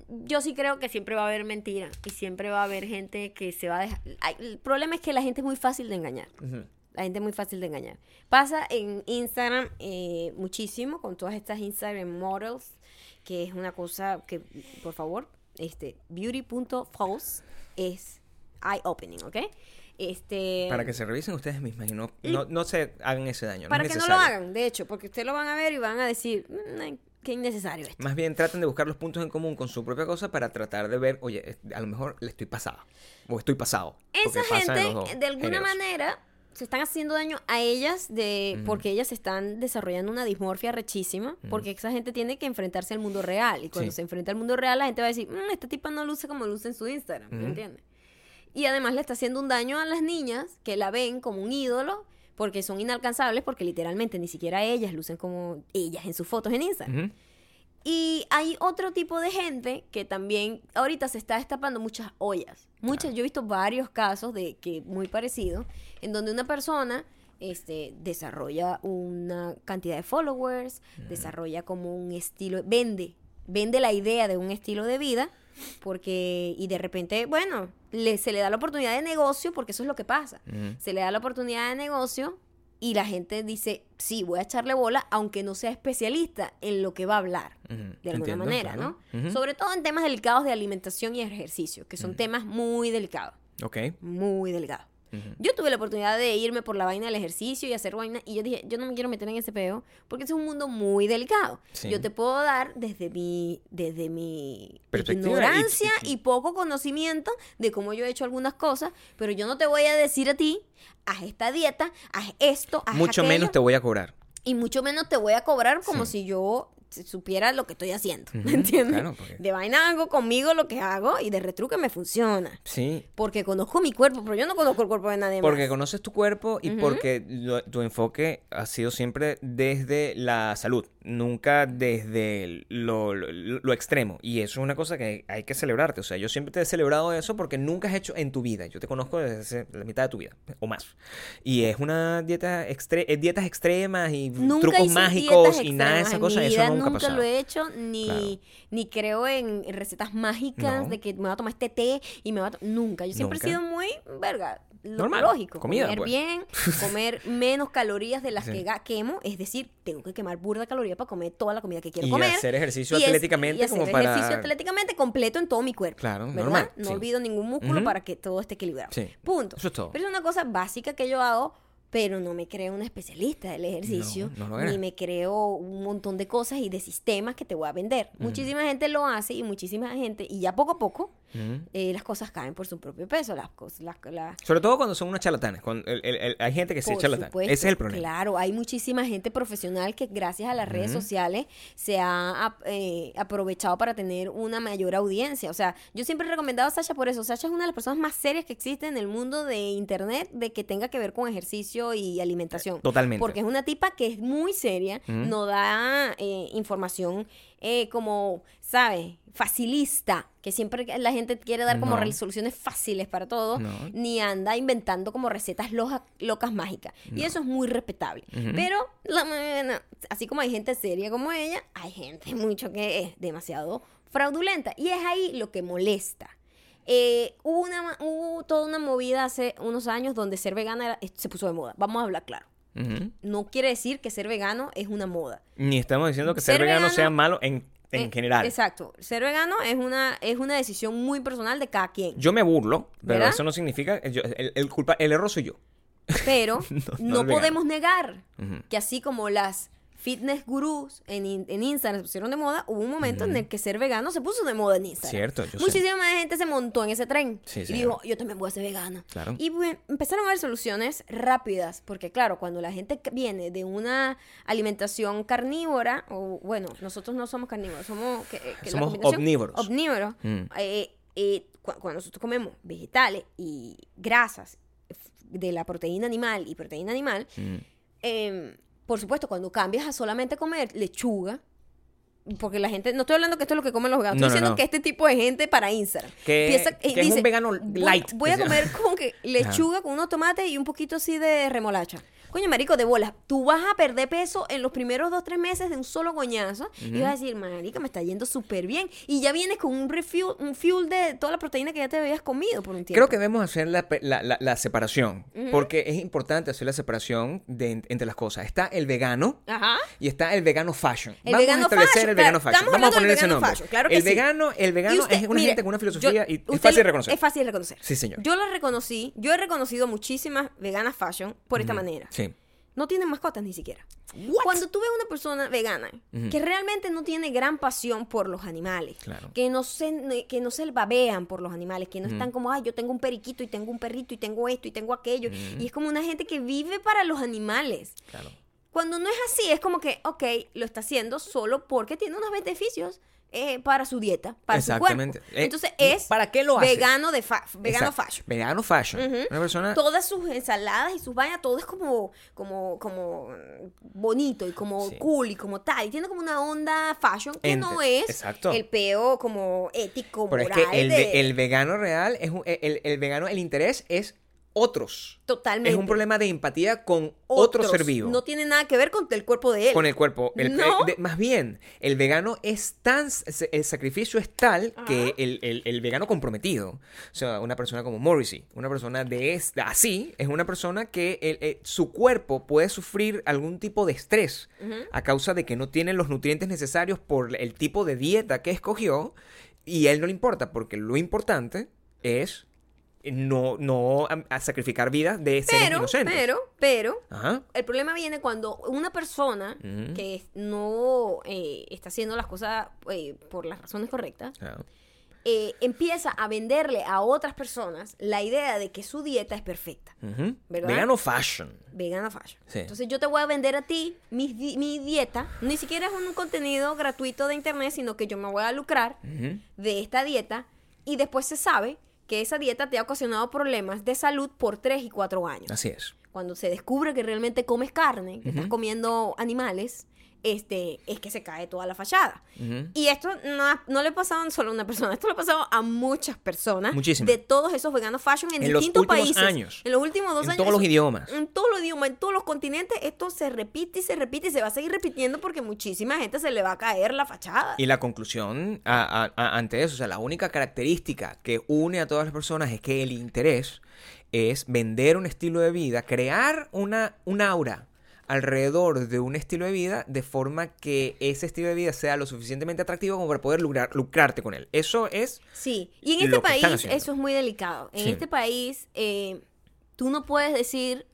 Yo sí creo que siempre va a haber mentira y siempre va a haber gente que se va a dejar... El problema es que la gente es muy fácil de engañar. La gente es muy fácil de engañar. Pasa en Instagram eh, muchísimo con todas estas Instagram models, que es una cosa que, por favor, este, beauty.false es eye-opening, ¿ok? Este, Para que se revisen ustedes mismas y no, no, no se hagan ese daño. para no es que no lo hagan, de hecho, porque ustedes lo van a ver y van a decir, "Mm, qué innecesario esto. Más bien traten de buscar los puntos en común con su propia cosa para tratar de ver, oye, a lo mejor le estoy pasada. O estoy pasado. Esa gente, de alguna géneros. manera, se están haciendo daño a ellas de porque ellas están desarrollando una dismorfia rechísima, porque esa gente tiene que enfrentarse al mundo real. Y cuando Sí. se enfrenta al mundo real, la gente va a decir, "Mm, esta tipa no luce como luce en su Instagram, ¿me entiendes? Y además le está haciendo un daño a las niñas que la ven como un ídolo porque son inalcanzables, porque literalmente ni siquiera ellas lucen como ellas en sus fotos en Instagram. Y hay otro tipo de gente que también ahorita se está destapando muchas ollas. Muchas, yo he visto varios casos de que muy parecidos, en donde una persona este, desarrolla una cantidad de followers, desarrolla como un estilo, vende, vende la idea de un estilo de vida, porque, y de repente, bueno, le, se le da la oportunidad de negocio, porque eso es lo que pasa. Se le da la oportunidad de negocio y la gente dice, sí, voy a echarle bola, aunque no sea especialista en lo que va a hablar, de alguna entiendo, manera, claro. ¿no? Sobre todo en temas delicados de alimentación y ejercicio, que son temas muy delicados, Ok. muy delicados. Yo tuve la oportunidad de irme por la vaina del ejercicio y hacer vaina, y yo dije, yo no me quiero meter en ese peo, porque ese es un mundo muy delicado. Sí. Yo te puedo dar desde mi, desde mi y- ignorancia y- y, poco conocimiento de cómo yo he hecho algunas cosas, pero yo no te voy a decir a ti, haz esta dieta, haz esto, haz Mucho aquello, menos te voy a cobrar. y mucho menos te voy a cobrar como Sí. si yo supiera lo que estoy haciendo, ¿me entiendes? claro, porque- De vaina hago conmigo lo que hago y de retruque me funciona. Sí. Porque conozco mi cuerpo, pero yo no conozco el cuerpo de nadie más. Porque conoces tu cuerpo y porque lo- tu enfoque ha sido siempre desde la salud, nunca desde lo, lo- lo extremo. Y eso es una cosa que hay que celebrarte. O sea, yo siempre te he celebrado eso porque nunca has hecho en tu vida. Yo te conozco desde hace la mitad de tu vida o más. Y es una dieta extre eh, dietas extremas y Nunca trucos mágicos y nada de extremas esa en cosa. mi Eso nunca ha nunca pasado. lo he hecho, ni, Claro. ni creo en recetas mágicas No. de que me voy a tomar este té y me voy a Nunca. Yo siempre Nunca. he sido muy, verga, lo Normal, lógico. comida, comer pues. bien, comer menos calorías de las Sí. que quemo. Es decir, tengo que quemar burda caloría para comer toda la comida que quiero Y comer. hacer ejercicio Y es- atléticamente y hacer como para- ejercicio atléticamente completo en todo mi cuerpo. Claro, ¿verdad? normal, No sí. olvido ningún músculo Ujú. para que todo esté equilibrado. Sí. Punto. Eso es todo. Pero es una cosa básica que yo hago, pero no me creo una especialista del ejercicio, No, no ni me creo un montón de cosas y de sistemas que te voy a vender. Muchísima gente lo hace y muchísima gente, y ya poco a poco, Eh, las cosas caen por su propio peso. Las cosas, las, las- Sobre todo cuando son unos charlatanes. Cuando el- el- el- hay gente que sí charlatán. supuesto, Ese es el problema. Claro, hay muchísima gente profesional que gracias a las redes sociales se ha eh, aprovechado para tener una mayor audiencia. O sea, yo siempre he recomendado a Sasha por eso. Sasha es una de las personas más serias que existe en el mundo de internet de que tenga que ver con ejercicio y alimentación. Totalmente. Porque es una tipa que es muy seria, no da eh, información eh, como, ¿sabes? Facilista, que siempre la gente quiere dar como No. resoluciones fáciles para todo, No. ni anda inventando como recetas loja- locas mágicas. Y eso es muy respetable. Pero, la, así como hay gente seria como ella, hay gente mucho que es demasiado fraudulenta. Y es ahí lo que molesta. Eh, hubo, una, hubo toda una movida hace unos años donde ser vegana era- se puso de moda. Vamos a hablar claro. No quiere decir que ser vegano es una moda. Ni estamos diciendo que ser, Ser vegano, vegano- sea malo en, en Eh, general. Exacto. Ser vegano es una, es una decisión muy personal de cada quien. Yo me burlo, pero ¿Verdad? eso no significa. yo- el, el culpa, el error soy yo. Pero No, podemos negar que así como las fitness gurús en, in- en Instagram se pusieron de moda, hubo un momento en el que ser vegano se puso de moda en Instagram. Cierto, yo sé. Muchísima gente se montó en ese tren Sí, y señor. dijo, yo también voy a ser vegana. Claro. Y bueno, empezaron a haber soluciones rápidas, porque claro, cuando la gente viene de una alimentación carnívora, o bueno, nosotros no somos carnívoros, somos... que- que Somos omnívoros. Omnívoros. Mm. Eh, eh, cu- cuando nosotros comemos vegetales y grasas de la proteína animal y proteína animal, Mm. eh, por supuesto, cuando cambias a solamente comer lechuga, porque la gente, no estoy hablando que esto es lo que comen los veganos, No, estoy diciendo no. que este tipo de gente para Instagram Que- piensa- que y es un vegano "Voy- light", Voy, a que se comer como que lechuga con unos tomates y un poquito así de remolacha. Coño, marico, de bolas. Tú vas a perder peso en los primeros dos, tres meses de un solo coñazo. Y vas a decir, marica, me está yendo súper bien. Y ya vienes con un refuel, un fuel de toda la proteína que ya te habías comido por un tiempo. Creo que debemos hacer la, la- la- la separación, porque es importante hacer la separación de- entre las cosas. Está el vegano Ajá. y está el vegano fashion. El Vamos vegano a establecer fashion, el vegano claro, fashion. Vamos a poner ese nombre. fashion, claro que el sí. vegano, el vegano usted- es una mire, gente con una filosofía yo- y es fácil de reconocer. Es fácil de reconocer. Sí, señor. Yo la reconocí, yo he reconocido muchísimas veganas fashion por esta manera. Sí. No tienen mascotas ni siquiera. Cuando tú ves una persona vegana que realmente no tiene gran pasión por los animales, Claro. que no se que no se babean por los animales, que no están como, ay, yo tengo un periquito y tengo un perrito y tengo esto y tengo aquello, y es como una gente que vive para los animales. Claro. Cuando no es así, es como que, ok, lo está haciendo solo porque tiene unos beneficios eh, para su dieta, para su cuerpo. Eh, Entonces es ¿para qué lo hace? vegano de fa- vegano Exacto. fashion. Vegano fashion. Una persona. Todas sus ensaladas y sus vainas, todo es como, como, como bonito y como Sí. cool y como tal. Y tiene como una onda fashion que Ent- no es exacto. el peo como ético, Pero es moral. que el, de- el vegano real es un- el, el vegano, el interés es otros. Totalmente. Es un problema de empatía con otro ser vivo. No tiene nada que ver con el cuerpo de él. con el cuerpo. El- No. el- de- más bien, el vegano es tan. El sacrificio es tal que el, el- vegano comprometido. O sea, una persona como Morrissey, una persona de esta, así, es una persona que el- su cuerpo puede sufrir algún tipo de estrés a causa de que no tiene los nutrientes necesarios por el tipo de dieta que escogió. Y a él no le importa, porque lo importante es no, no a- sacrificar vidas de seres pero, inocentes. pero, pero, Ajá. el problema viene cuando una persona Ujú. que no eh, está haciendo las cosas eh, por las razones correctas, Ah. eh, empieza a venderle a otras personas la idea de que su dieta es perfecta. Ujú. ¿Verdad? Vegano fashion. Vegana fashion. Sí. Entonces yo te voy a vender a ti mi, mi dieta. Ni siquiera es un contenido gratuito de internet, sino que yo me voy a lucrar Ujú. de esta dieta y después se sabe que esa dieta te ha ocasionado problemas de salud por 3 y 4 años. Así es. Cuando se descubre que realmente comes carne, que estás comiendo animales, este, es que se cae toda la fachada. Y esto no, no le pasaba solo a una persona, esto le ha pasado a muchas personas. Muchísimas. De todos esos veganos fashion en, En los distintos últimos países. años. En los últimos dos En años. todos los idiomas. En todos los idiomas, en todos los continentes, esto se repite y se repite y se va a seguir repitiendo porque muchísima gente se le va a caer la fachada. Y la conclusión a- a- a- ante eso, o sea, la única característica que une a todas las personas es que el interés es vender un estilo de vida, crear una, un aura alrededor de un estilo de vida de forma que ese estilo de vida sea lo suficientemente atractivo como para poder lucrar, lucrarte con él. Eso es... Sí, y en este país eso es muy delicado. En Sí. este país eh, tú no puedes decir,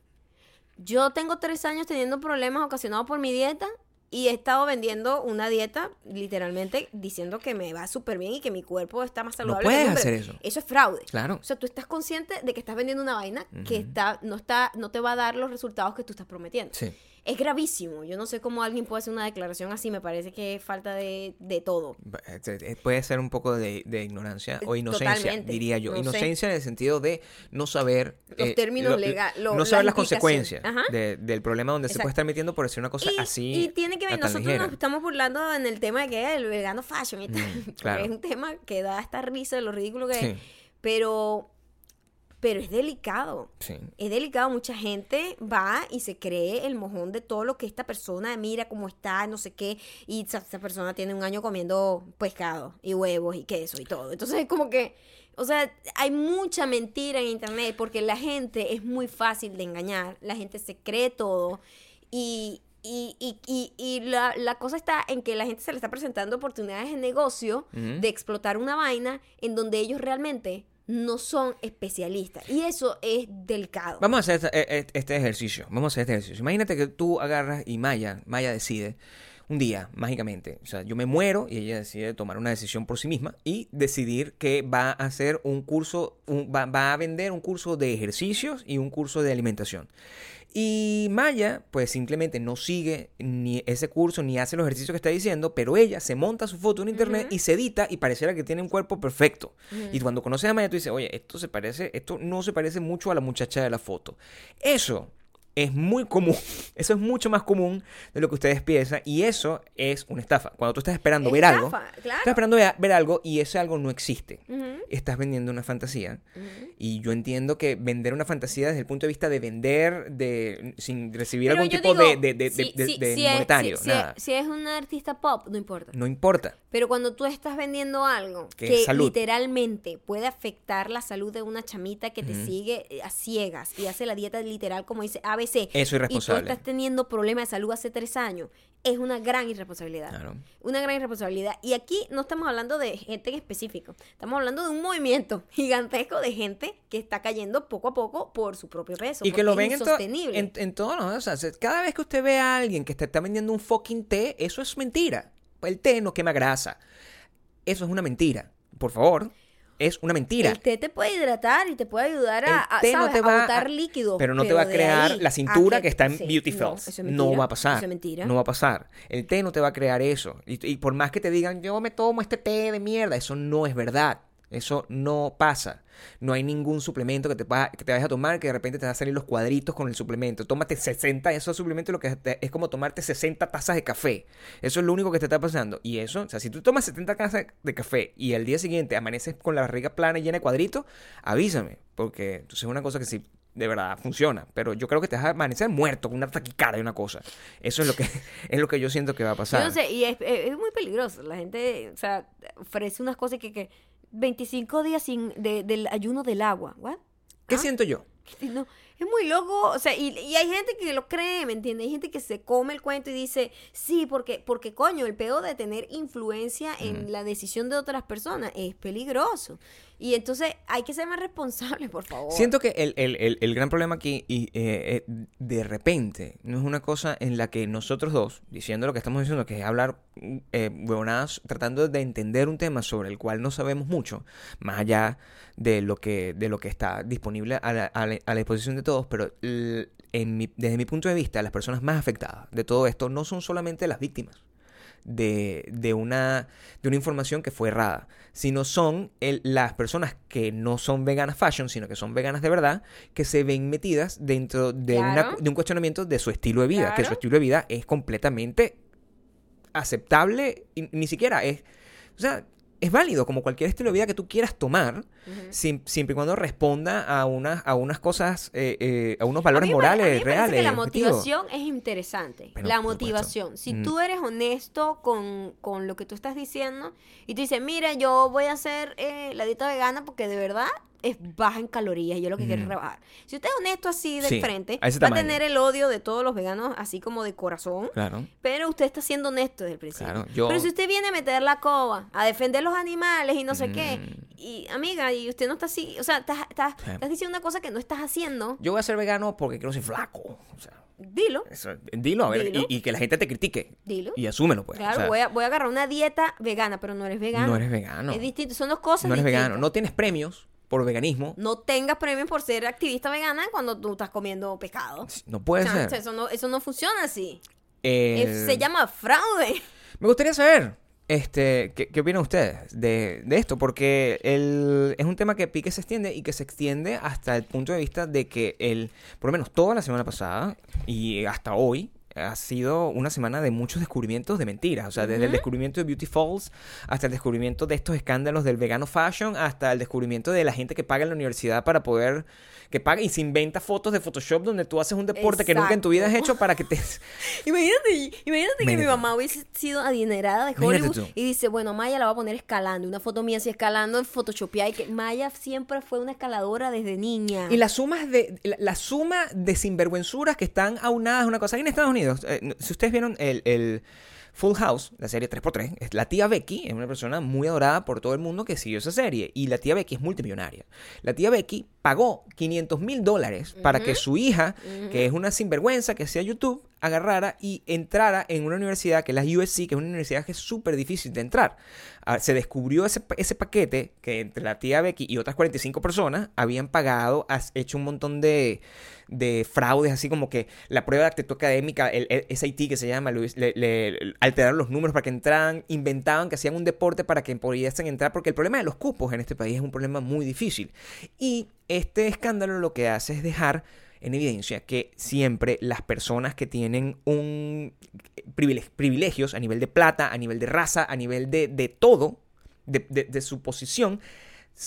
yo tengo tres años teniendo problemas ocasionados por mi dieta y he estado vendiendo una dieta literalmente diciendo que me va súper bien y que mi cuerpo está más saludable. que puedes hacer eso. Eso es fraude. Claro. O sea, tú estás consciente de que estás vendiendo una vaina que está, no, está, no te va a dar los resultados que tú estás prometiendo. Sí. Es gravísimo. Yo no sé cómo alguien puede hacer una declaración así. Me parece que es falta de, de todo. Eh, Puede ser un poco de, de ignorancia o inocencia, Totalmente. diría yo. No sé. Inocencia en el sentido de no saber... Los términos lega- lo- no saber las consecuencias de- del problema donde se puede estar metiendo por hacer una cosa y, así. y tiene que ver, nosotros ligera. nos estamos burlando en el tema de que es el vegano fashion y tal. Mm, claro. Es un tema que da esta risa de lo ridículo que Sí. es. Pero, pero es delicado. Sí. Es delicado, mucha gente va y se cree el mojón de todo lo que esta persona mira cómo está, no sé qué, y esa, esa persona tiene un año comiendo pescado y huevos y queso y todo. Entonces es como que, o sea, hay mucha mentira en internet porque la gente es muy fácil de engañar, la gente se cree todo y, y, y, y, y la, la cosa está en que la gente se le está presentando oportunidades de negocio de explotar una vaina en donde ellos realmente no son especialistas. Y eso es delicado. Vamos a hacer e- e- este ejercicio. Vamos a hacer este ejercicio. Imagínate que tú agarras y Maya, Maya decide un día, mágicamente, o sea, yo me muero y ella decide tomar una decisión por sí misma y decidir que va a hacer un curso, un- va, va a vender un curso de ejercicios y un curso de alimentación. Y Maya, pues simplemente no sigue ni ese curso ni hace los ejercicios que está diciendo, pero ella se monta su foto en internet y se edita y pareciera que tiene un cuerpo perfecto. Y cuando conoces a Maya, tú dices, oye, esto se parece, esto no se parece mucho a la muchacha de la foto. Eso es muy común. Eso es mucho más común de lo que ustedes piensan. Y eso es una estafa. Cuando tú estás esperando Es ver algo. claro. Estás esperando ver, algo y ese algo no existe. Estás vendiendo una fantasía. ujú. Y yo entiendo que vender una fantasía desde el punto de vista de vender de sin recibir Pero algún tipo digo, de, de, si- de- si- de si es- monetario. nada. es- si es un artista pop, no importa. No importa. Pero cuando tú estás vendiendo algo Que que, literalmente puede afectar la salud de una chamita que te sigue eh, a ciegas y hace la dieta literal como dice ABC Eso es y tú irresponsable. estás teniendo problemas de salud hace tres años, es una gran irresponsabilidad. Claro. Una gran irresponsabilidad. Y aquí no estamos hablando de gente en específico. Estamos hablando de un movimiento gigantesco de gente que está cayendo poco a poco por su propio peso. Y que lo ven en, to- en, en todos los... O sea, se- cada vez que usted ve a alguien que te está vendiendo un fucking té, eso es mentira. El té no quema grasa. Eso es una mentira. Por favor, es una mentira. El té te puede hidratar y te puede ayudar a, a, no te va a botar líquidos. Pero no te va a crear la cintura que, está en sí, Beauty no, es No, va a pasar. Eso es mentira. No va a pasar. El té no te va a crear eso. Y, y por más que te digan, yo me tomo este té de mierda, eso no es verdad. Eso no pasa. No hay ningún suplemento que te, va- que te vayas a tomar que de repente te van a salir los cuadritos con el suplemento. Tómate 60 de esos suplementos, lo que es como tomarte 60 tazas de café. Eso es lo único que te está pasando. Y eso, o sea, si tú tomas 70 tazas de café y al día siguiente amaneces con la barriga plana y llena de cuadritos, avísame. Porque entonces es una cosa que sí de verdad funciona. Pero yo creo que te vas a amanecer muerto con una taquicardia y una cosa. Eso es lo que, es lo que yo siento que va a pasar. Y es- es muy peligroso. La gente, o sea, ofrece unas cosas que, que 25 días sin de- del ayuno del agua. ¿What? ¿Qué ¿Ah? siento yo? No, es muy loco, o sea, y, y hay gente que lo cree, ¿me entiendes? Hay gente que se come el cuento y dice, sí, porque, porque coño, el peor de tener influencia en la decisión de otras personas es peligroso. Y entonces hay que ser más responsable, por favor. Siento que el, el- el- gran problema aquí, y, eh, eh, de repente, no es una cosa en la que nosotros dos, diciendo lo que estamos diciendo, que es hablar eh, huevonadas, tratando de entender un tema sobre el cual no sabemos mucho, más allá de lo que, de lo que está disponible a la, a la- a la disposición de todos, pero en mi- desde mi punto de vista, las personas más afectadas de todo esto no son solamente las víctimas de, de una, de una información que fue errada, sino son el- las personas que no son veganas fashion, sino que son veganas de verdad, que se ven metidas dentro de, una- de un cuestionamiento de su estilo de vida, que su estilo de vida es completamente aceptable, y ni siquiera es, o sea, es válido como cualquier estilo de vida que tú quieras tomar, sim- siempre y cuando responda a unas, a unas cosas, eh, eh, a unos A valores mí morales, a mí me parece reales. que la motivación es interesante. Pero, la motivación. Si Mm. tú eres honesto con, con lo que tú estás diciendo y tú dices, mira, yo voy a hacer eh, la dieta vegana porque de verdad es baja en calorías y yo lo que quiero es rebajar. Si usted es honesto así de Sí, frente, a va a tener el odio de todos los veganos así como de corazón. Claro. Pero usted está siendo honesto desde el principio. Claro, yo- Pero si usted viene a meter la coba, a defender los animales y no sé qué, Mm. y amiga, y usted no está así, o sea, estás, estás, Sí. estás diciendo una cosa que no estás haciendo, Yo voy a ser vegano porque quiero ser flaco. O sea, dilo. eso, dilo, a ver, Dilo. Y, y que la gente te critique. Dilo. Y asúmelo, pues. Claro, O sea, voy, a, voy a agarrar una dieta vegana, pero no eres vegano. No eres vegano. Es distinto, son dos cosas No eres distintas. vegano. No tienes premios por veganismo. No tengas premios por ser activista vegana cuando tú estás comiendo pescado. No puede O sea, ser. Eso no, eso no funciona así. Eh, Es- se llama fraude. Me gustaría saber, este, ¿qué, qué opinan ustedes de, de esto? Porque el, es un tema que pique se extiende y que se extiende hasta el punto de vista de que el, por lo menos toda la semana pasada y hasta hoy, ha sido una semana de muchos descubrimientos de mentiras. O sea, desde el descubrimiento de Beauty Falls hasta el descubrimiento de estos escándalos del vegano fashion, hasta el descubrimiento de la gente que paga en la universidad para poder, que paga y se inventa fotos de Photoshop donde tú haces un deporte que nunca en tu vida has hecho para que te... Imagínate, imagínate que mi mamá hubiese sido adinerada de Hollywood y dice, bueno, Maya la va a poner escalando. Una foto mía así escalando en Photoshop. Y que Maya siempre fue una escaladora desde niña. Y las sumas de la, la suma de sinvergüenzuras que están aunadas a una cosa. Aquí en Estados Unidos, eh, si ustedes vieron el, el Full House, la serie 3x3, es la tía Becky es una persona muy adorada por todo el mundo que siguió esa serie. Y la tía Becky es multimillonaria. La tía Becky pagó 500 mil dólares para que su hija, que es una sinvergüenza que sea YouTube, agarrara y entrara en una universidad que es la USC, que es una universidad que es súper difícil de entrar. Ah, se descubrió ese, ese paquete que entre la tía Becky y otras 45 personas habían pagado, has hecho un montón de, de fraudes, así como que la prueba de actitud académica, el, el SAT que se llama, le- alteraron los números para que entraran, inventaban que hacían un deporte para que pudiesen entrar, porque el problema de los cupos en este país es un problema muy difícil. Y este escándalo lo que hace es dejar en evidencia que siempre las personas que tienen un privile- privilegios a nivel de plata, a nivel de raza, a nivel de, de todo, de, de- de su posición,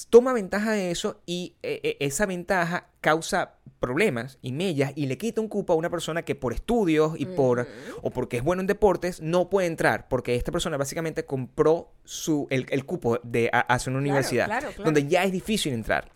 toma ventaja de eso y eh, eh, esa ventaja causa problemas y mellas y le quita un cupo a una persona que por estudios y por o porque es bueno en deportes no puede entrar porque esta persona básicamente compró su el, el cupo de a- hacia una universidad claro, claro. donde ya es difícil entrar.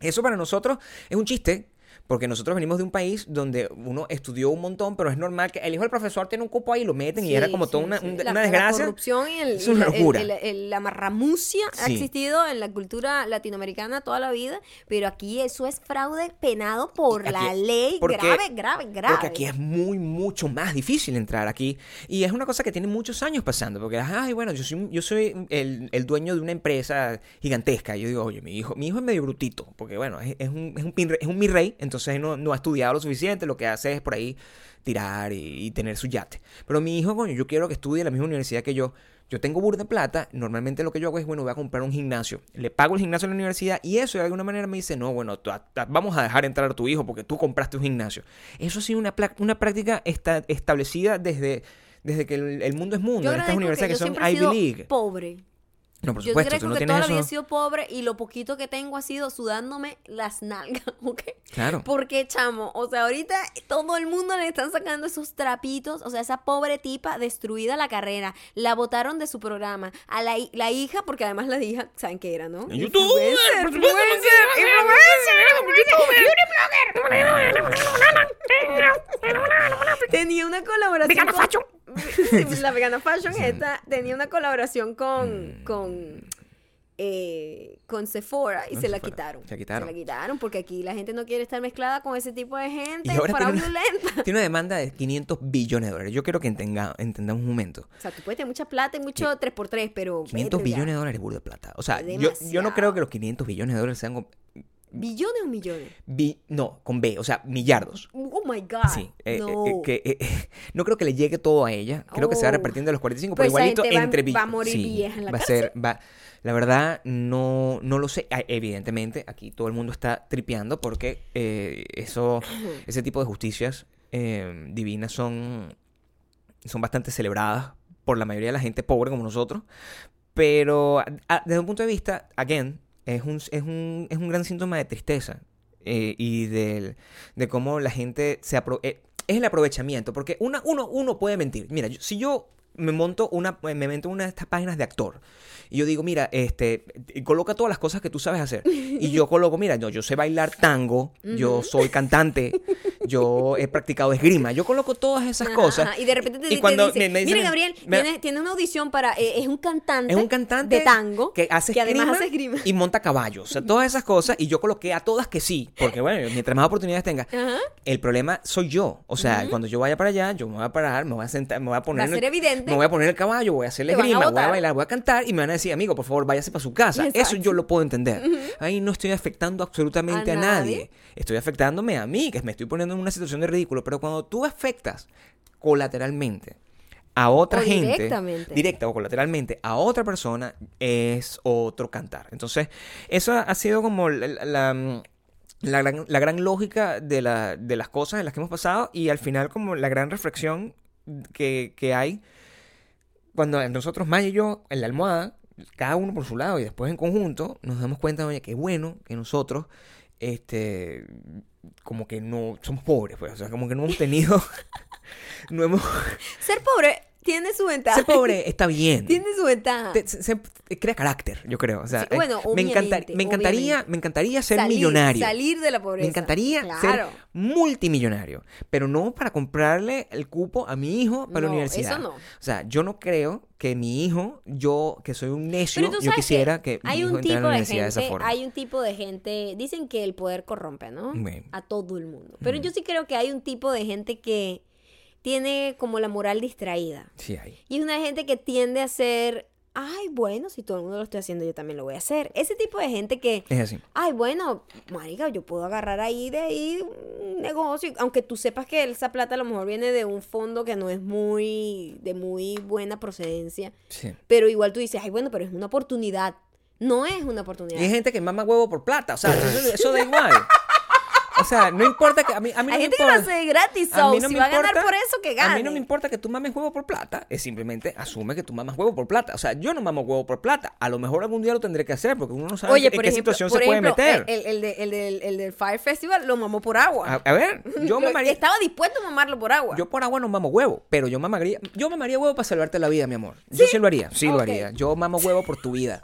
Eso para nosotros es un chiste, porque nosotros venimos de un país donde uno estudió un montón, pero es normal que el hijo del profesor tiene un cupo ahí y lo meten y era como sí, toda una, sí. un- La- una La desgracia. corrupción y, el, Es y una la, el- locura. el- el- la marramucia ha existido en la cultura latinoamericana toda la vida, pero aquí eso es fraude penado por aquí- la ley porque- grave, grave, grave. Porque aquí es muy, mucho más difícil entrar aquí. Y es una cosa que tiene muchos años pasando. Porque, ay, bueno, yo soy, yo soy el, el dueño de una empresa gigantesca. Y yo digo, oye, mi hijo, mi hijo es medio brutito. Porque, bueno, es, es un, es, un, es un mi rey. Entonces no, no ha estudiado lo suficiente. Lo que hace es por ahí tirar y, y tener su yate. Pero mi hijo, coño, yo quiero que estudie en la misma universidad que yo. Yo tengo burda de plata, normalmente lo que yo hago es, bueno, voy a comprar un gimnasio. Le pago el gimnasio a la universidad y eso de alguna manera me dice, no, bueno, tú- ta- vamos a dejar entrar a tu hijo porque tú compraste un gimnasio. Eso ha sido una, una práctica esta- establecida desde, desde que el, el mundo es mundo, Yo en estas universidades que, son Ivy League. pobre. No, por Yo supuesto, creo tú no que tienes toda la vida he sido pobre y lo poquito que tengo ha sido sudándome las nalgas, ¿ok? Claro. Porque, chamo, o sea, ahorita todo el mundo le están sacando esos trapitos. O sea, esa pobre tipa destruida la carrera. La botaron de su programa. A la, la hija, porque además la hija, ¿saben qué era, no? YouTube, Influencer, por supuesto, Tenía una colaboración con... La Vegana Fashion esta tenía una colaboración con... con eh, con Sephora y se la quitaron. Se la quitaron. Se la quitaron porque aquí la gente no quiere estar mezclada con ese tipo de gente ahora tiene una- fraudulenta. Tiene una demanda de 500 billones de dólares. Yo quiero que entenga- entendamos un momento. O sea, tú puedes tener mucha plata y mucho 3x3, pero... 500 vete ya. billones de dólares es burda de plata. O sea, yo, yo no creo que los 500 billones de dólares sean. ¿Billones o millones? bi- no, con B, o sea, millardos. Oh my God. Sí, eh, eh, no. eh, que, eh, no creo que le llegue todo a ella. Creo que se va Oh. repartiendo de los 45, Pues pero esa igualito va- entre va a morir vieja en la va a ser, va, la verdad, no, no lo sé. Ah, Evidentemente, aquí todo el mundo está tripeando porque eso, ese tipo de justicias eh, divinas son, son bastante celebradas por la mayoría de la gente pobre como nosotros. Pero a- desde un punto de vista, again, es un, es un, es un gran síntoma de tristeza eh, y del- de cómo la gente se apro- eh, es el aprovechamiento, porque una, uno, uno puede mentir. Mira, yo- si yo me monto una, me meto una de estas páginas de actor y yo digo, mira, este, coloca todas las cosas que tú sabes hacer. Y yo coloco, mira, yo, yo sé bailar tango, yo soy cantante, yo he practicado esgrima, yo coloco todas esas Ajá, cosas. ajá, Y de repente te, y te cuando dice, me- me dicen- mira Gabriel, me- una audición para, eh, es un cantante, Es un cantante de tango que hace además esgrima hace esgrima. y monta caballos. O sea, todas esas cosas. Y yo coloqué a todas que sí. Porque, bueno, mientras más oportunidades tenga. Ajá. El problema soy yo. O sea, cuando yo vaya para allá, yo me voy a parar, me voy a sentar, me voy a poner. Va a ser el- Me voy a poner el caballo, voy a hacer la van a esgrima, voy a bailar, voy a cantar. Y me van a decir, amigo, por favor, váyase para su casa. Eso yo lo puedo entender. Ahí no estoy afectando absolutamente A a, nadie. nadie. Estoy afectándome a mí, que me estoy poniendo en una situación de ridículo. Pero cuando tú afectas colateralmente a otra O gente, directamente. directa o colateralmente a otra persona, es otro cantar. Entonces, eso ha sido como la, la- la gran, la gran lógica de, la- de las cosas en las que hemos pasado y al final como la gran reflexión que, que hay cuando nosotros, Maya y yo, en la almohada, cada uno por su lado y después en conjunto, nos damos cuenta, oye, qué bueno que nosotros, este, como que no somos pobres, pues, o sea, como que no hemos tenido, no hemos, Ser pobre tiene su ventaja. ser pobre está bien. Tiene su ventaja. Te- se- se- crea carácter, yo creo. O sea, Sí, bueno, eh, me, encanta- obviamente, me encantaría, obviamente. me encantaría ser Salir- millonario. Salir de la pobreza. Me encantaría Claro. ser multimillonario, pero no para comprarle el cupo a mi hijo para la universidad. eso no. O sea, yo no creo que mi hijo, yo que soy un necio, yo quisiera que, mi hay hijo un a la de universidad de esa gente, forma. hay un tipo de gente, dicen que el poder corrompe, ¿no? A todo el mundo. Pero yo sí creo que hay un tipo de gente que tiene como la moral distraída. Sí hay. Y es una gente que tiende a ser, ay, bueno, si todo el mundo lo está haciendo, yo también lo voy a hacer. Ese tipo de gente que, Es así. ay, bueno, marica, yo puedo agarrar ahí de ahí un negocio, aunque tú sepas que esa plata a lo mejor viene de un fondo que no es muy, de muy buena procedencia, Sí. pero igual tú dices, ay, bueno, pero es una oportunidad. No es una oportunidad. Y hay gente que mama huevo por plata, o sea, eso, eso da igual. O sea, no importa que a mí, a mí no Hay me gente que lo importa. hace gratis, A mí no si me va a ganar importa- por eso, que gane. A mí no me importa que tú mames huevo por plata. Es simplemente asume que tú mamas huevo por plata. O sea, yo no mamo huevo por plata. A lo mejor algún día lo tendré que hacer porque uno no sabe Oye, en por qué ejemplo, situación por se puede ejemplo, meter. El, el, de- el del, el del Fire Festival lo mamó por agua. A, a ver, yo mamaría. Estaba dispuesto a mamarlo por agua. Yo por agua no mamo huevo, pero yo mamaría, yo mamaría huevo para salvarte la vida, mi amor. Yo sí lo haría, sí lo haría. Yo mamo huevo por tu vida.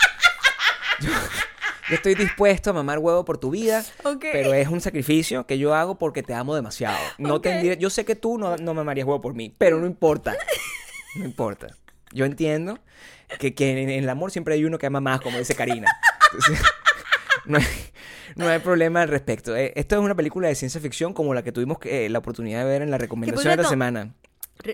Yo, estoy dispuesto a mamar huevo por tu vida, pero es un sacrificio que yo hago porque te amo demasiado. No Ok. tendría- yo sé que tú no, no mamarías huevo por mí, pero no importa. No importa. Yo entiendo que, que en el amor siempre hay uno que ama más, como dice Karina. Entonces, no hay, no hay problema al respecto. Eh, Esto es una película de ciencia ficción como la que tuvimos que- eh, la oportunidad de ver en la recomendación de la semana.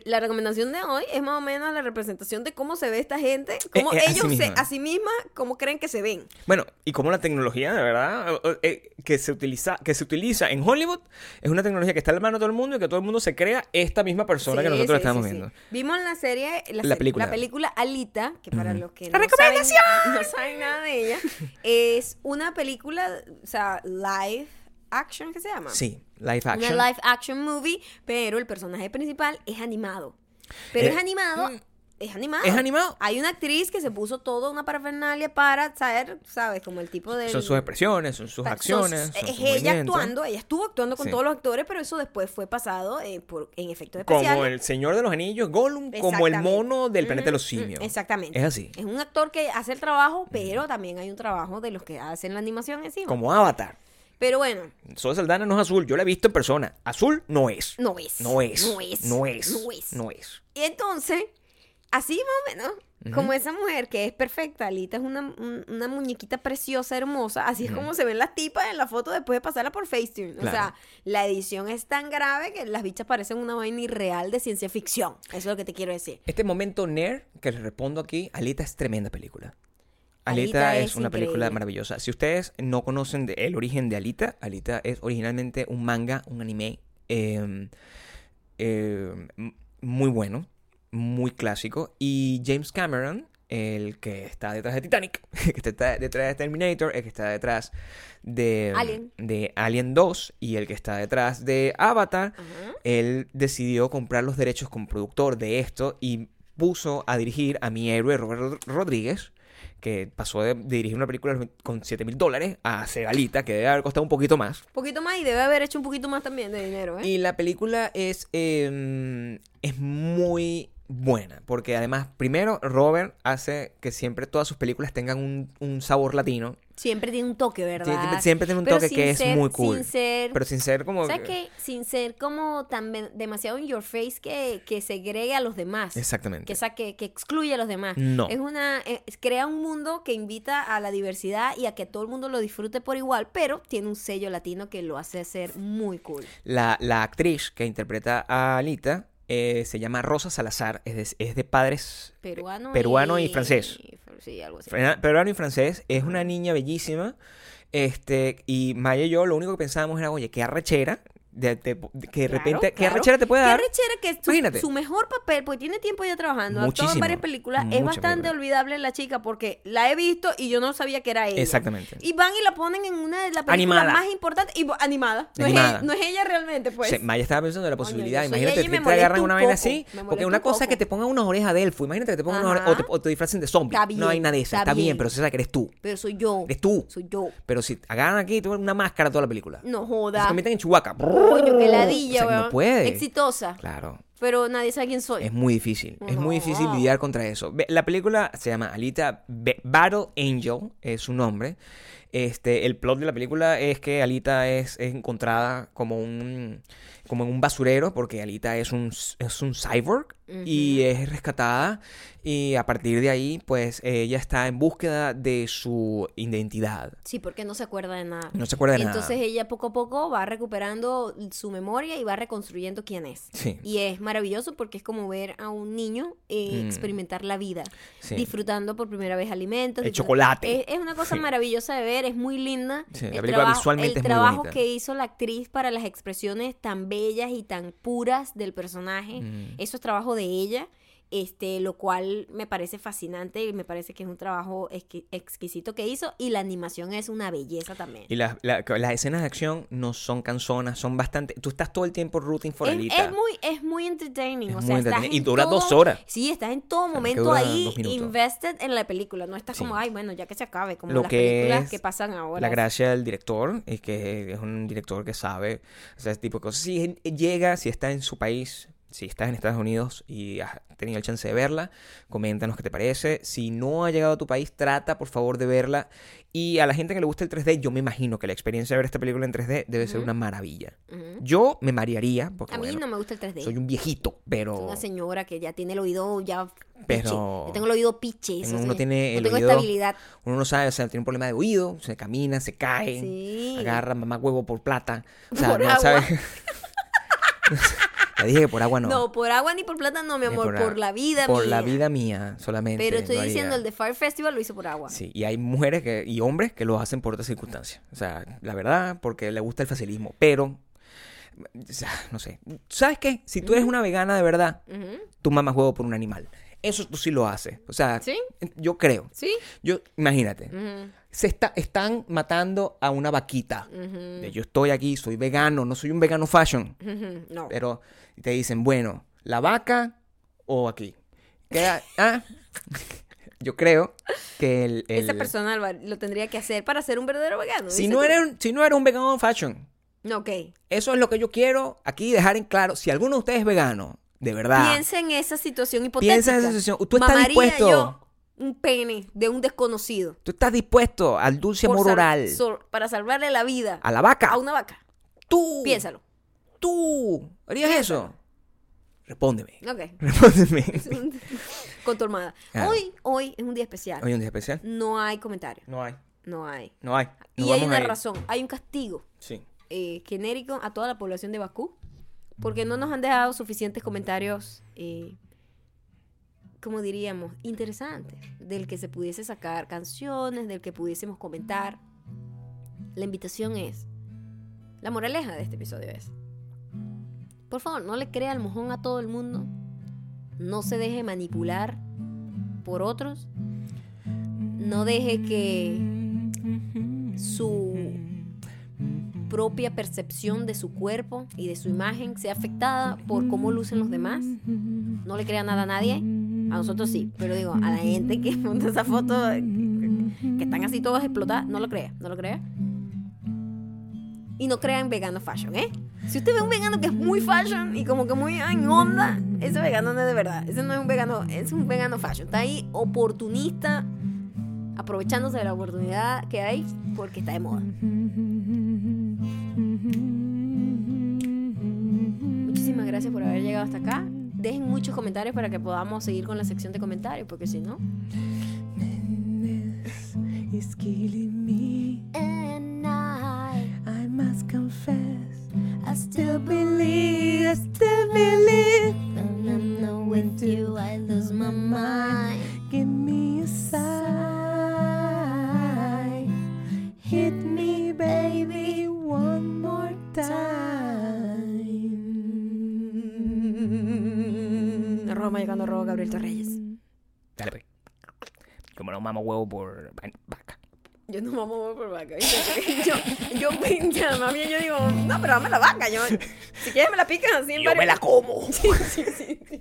La recomendación de hoy es más o menos la representación de cómo se ve esta gente, cómo Eh, eh, así ellos se, a sí misma, cómo creen que se ven. Bueno, y como la tecnología, de verdad, eh, eh, que se utiliza, que se utiliza en Hollywood, es una tecnología que está en la mano de todo el mundo y que todo el mundo se crea esta misma persona que Sí, nosotros sí, estamos sí, sí. viendo. Vimos la serie, la, La serie- película. la película Alita, que para los que ¡La no saben, recomendación! no saben nada de ella, es una película, o sea, live action, ¿qué se llama? Sí, live action. Una live action movie, pero el personaje principal es animado. Pero Eh, es animado. mm, Es animado. ¿Es animado? Hay una actriz que se puso toda una parafernalia para saber, ¿sabes? Como el tipo de. Son sus expresiones, son sus acciones, son es sus ella movimientos. actuando, ella estuvo actuando con Sí. todos los actores, pero eso después fue pasado eh, por, en efectos especiales. Como el Señor de los Anillos, Gollum, como el mono del planeta de los simios. Exactamente. Es así. Es un actor que hace el trabajo, pero también hay un trabajo de los que hacen la animación encima. Como Avatar. Pero bueno, Zoe Saldana no es azul, yo la he visto en persona. Azul no es. no es. No es. No es. No es. No es. No es. Y entonces, así más o menos, como esa mujer que es perfecta, Alita es una, un- una muñequita preciosa, hermosa, así es como se ven las tipas en la foto después de pasarla por Facetune. O sea, la edición es tan grave que las bichas parecen una vaina irreal de ciencia ficción. Eso es lo que te quiero decir. Este momento nerd que les respondo aquí, Alita es tremenda película. Alita, Alita es, es una película maravillosa. Si ustedes no conocen de- el origen de Alita, Alita es originalmente un manga, un anime eh, eh, m- muy bueno, muy clásico. Y James Cameron, el que está detrás de Titanic, que está detrás de Terminator, el que está detrás de Alien. de Alien 2 y el que está detrás de Avatar, él decidió comprar los derechos como productor de esto y puso a dirigir a mi héroe Robert Rod- Rodríguez, que pasó de dirigir una película con 7 mil dólares a hacer Alita, que debe haber costado un poquito más. Un poquito más y debe haber hecho un poquito más también de dinero, ¿eh? Y la película es, eh, es muy buena, porque además, primero, Robert hace que siempre todas sus películas tengan un, un sabor latino. Siempre tiene un toque, ¿verdad? Siempre- siempre tiene un Pero toque que es muy cool. Sin ser... Pero sin ser como... ¿Sabes qué? Sin ser como tan demasiado in your face que, que segregue a los demás. Exactamente. Que, sa- que, que excluye a los demás. No. Es una, eh, crea un mundo que invita a la diversidad y a que todo el mundo lo disfrute por igual, pero tiene un sello latino que lo hace ser muy cool. La, la actriz que interpreta a Alita eh, se llama Rosa Salazar, es de, es de padres Peruano, Peruano y francés. Sí, algo así. Fra- peruano y francés. Es una niña bellísima. Este, y Maya y yo lo único que pensábamos era, oye, qué arrechera. De, de- que de Claro, repente, qué claro. arrechera te puede Qué dar. arrechera que su, Imagínate. su mejor papel, porque tiene tiempo ya trabajando, actuado en Muchísimo. varias películas, es bastante olvidable la chica porque la he visto y yo no sabía que era ella. Exactamente. Y van y la ponen en una de las películas Animada. más importantes y animada. No, Animada. Es, no es ella realmente, pues. O sea, Maya estaba pensando en la posibilidad. Imagínate que te agarran una un vaina así. Porque una un cosa es que te pongan unas orejas de elfo. Imagínate que te pongan unas orejas. O te, o te disfracen de zombie. Está bien, no hay nada de eso. está bien, pero se sabe que eres tú. Pero soy yo. Eres tú. Soy yo. Pero si agarran aquí, tú una máscara toda la película. No Se joda. convierten en chihuahua. Coño, qué O ladilla, sea, weón. No puede. Exitosa. Claro. Pero nadie sabe quién soy. Es muy difícil. Es muy difícil lidiar contra eso. La película se llama Alita Battle Angel, es su nombre. Este, el plot de la película es que Alita es, es encontrada como un como en un basurero porque Alita es un es un cyborg y es rescatada y a partir de ahí pues ella está en búsqueda de su identidad. Sí, porque no se acuerda de nada. No se acuerda de Entonces nada. ella poco a poco va recuperando su memoria y va reconstruyendo quién es. Sí. Y es maravilloso porque es como ver a un niño eh, Mm. experimentar la vida, Sí. disfrutando por primera vez alimentos. El chocolate. Es, es una cosa Sí. maravillosa de ver, es muy linda. La el película trabajo, visualmente el es muy trabajo bonita. que hizo la actriz para las expresiones tan bellas y tan puras del personaje, Mm. eso es trabajo de ella. Este, lo cual me parece fascinante y me parece que es un trabajo exqui- exquisito que hizo y la animación es una belleza también. Y las la- las escenas de acción no son canzonas, son bastante... Tú estás todo el tiempo rooting for Es, Alita. es muy, es muy entertaining. Es o muy sea, estás entretenido. Y en dura todo- dos horas. Sí, estás en todo momento ahí invested en la película. No estás Sí. como, ay, bueno, ya que se acabe, como Lo las que películas es que pasan ahora. La gracia del director es que es un director que sabe, o sea, ese tipo de cosas. Si llega, si está en su país, si estás en Estados Unidos y has tenido el chance de verla, coméntanos qué te parece. Si no ha llegado a tu país, trata por favor de verla. Y a la gente que le gusta el 3D, yo me imagino que la experiencia de ver esta película en 3D debe ser una maravilla. Ujú. Yo me marearía, porque A mí bueno, no me gusta el 3D. soy un viejito, pero... Soy una señora que ya tiene el oído ya Pero-. Yo tengo el oído piche. Eso Uno sí. tiene no el tengo oído- estabilidad. Uno no sabe, o sea, tiene un problema de oído, se camina, se cae, Sí. agarra mamá huevo por plata. O sea, Por no agua. sabe. dije que por agua no. No. por agua ni por plata no, mi amor. por Por, la vida Por mía. la vida mía solamente. Pero estoy diciendo, el de Fire Festival lo hizo por agua. Sí, y hay mujeres que, y hombres que lo hacen por otras circunstancias. O sea, la verdad, porque le gusta el facilismo. Pero, o sea, no sé. ¿Sabes qué? Si tú eres una vegana de verdad, Ujú. tú mamas huevo por un animal. Eso tú sí lo haces. O sea, ¿Sí? yo creo. ¿Sí? Yo, imagínate, se está, están matando a una vaquita. De yo estoy aquí, soy vegano, no soy un vegano fashion. No. Pero te dicen, bueno, ¿la vaca o aquí? Queda- ah, yo creo que el... el- Esa persona lo- tendría que hacer para ser un verdadero vegano. si, no eres, un- si no eres un vegano fashion, No, ok. eso es lo que yo quiero aquí dejar en claro. Si alguno de ustedes es vegano, de verdad, Piensa en esa situación hipotética. Piensa en esa situación. Tú estás Mamaría dispuesto. yo un pene de un desconocido. tú estás dispuesto al dulce amor sal- oral para salvarle la vida a la vaca. a una vaca. Tú, Piénsalo. tú, ¿harías eso? Respóndeme. Ok. Respóndeme. Con tu armada. Hoy, hoy es un día especial. ¿Hay un día especial? No hay comentarios. No hay. No hay. No hay. Y hay una razón. Hay un castigo Sí. eh, genérico a toda la población de Bakú. Porque no nos han dejado suficientes comentarios, eh, como diríamos, interesantes. Del que se pudiese sacar canciones, del que pudiésemos comentar. La invitación es, la moraleja de este episodio es, por favor, no le crea el mojón a todo el mundo. No se deje manipular por otros. No deje que su propia percepción de su cuerpo y de su imagen sea afectada por cómo lucen los demás. No le crea nada a nadie. A nosotros sí, pero digo, a la gente que monta esa foto, que están así todas explotadas, no lo crea, no lo crea. Y no crea en vegano fashion, ¿eh? Si usted ve un vegano que es muy fashion y como que muy en onda, ese vegano no es de verdad. Ese no es un vegano, es un vegano fashion. Está ahí oportunista, aprovechándose de la oportunidad que hay porque está de moda. Muchísimas gracias por haber llegado hasta acá. Dejen muchos comentarios para que podamos seguir con la sección de comentarios, porque si no. It's killing me. And I, I must confess. I still Believe, I still believe. When I'm not with you, I lose my mind. Give me a sign. Hit me, baby, one more time. Arroba llegando Gabriel Torreyes. Dale, pues. Como no mamo huevo por vaca. Yo no mamo huevo por vaca. Yo, yo, ya, más bien yo digo, no, pero dame la vaca. Yo, si quieres me la picas así en Yo me varios- la como. Sí, sí, sí, sí.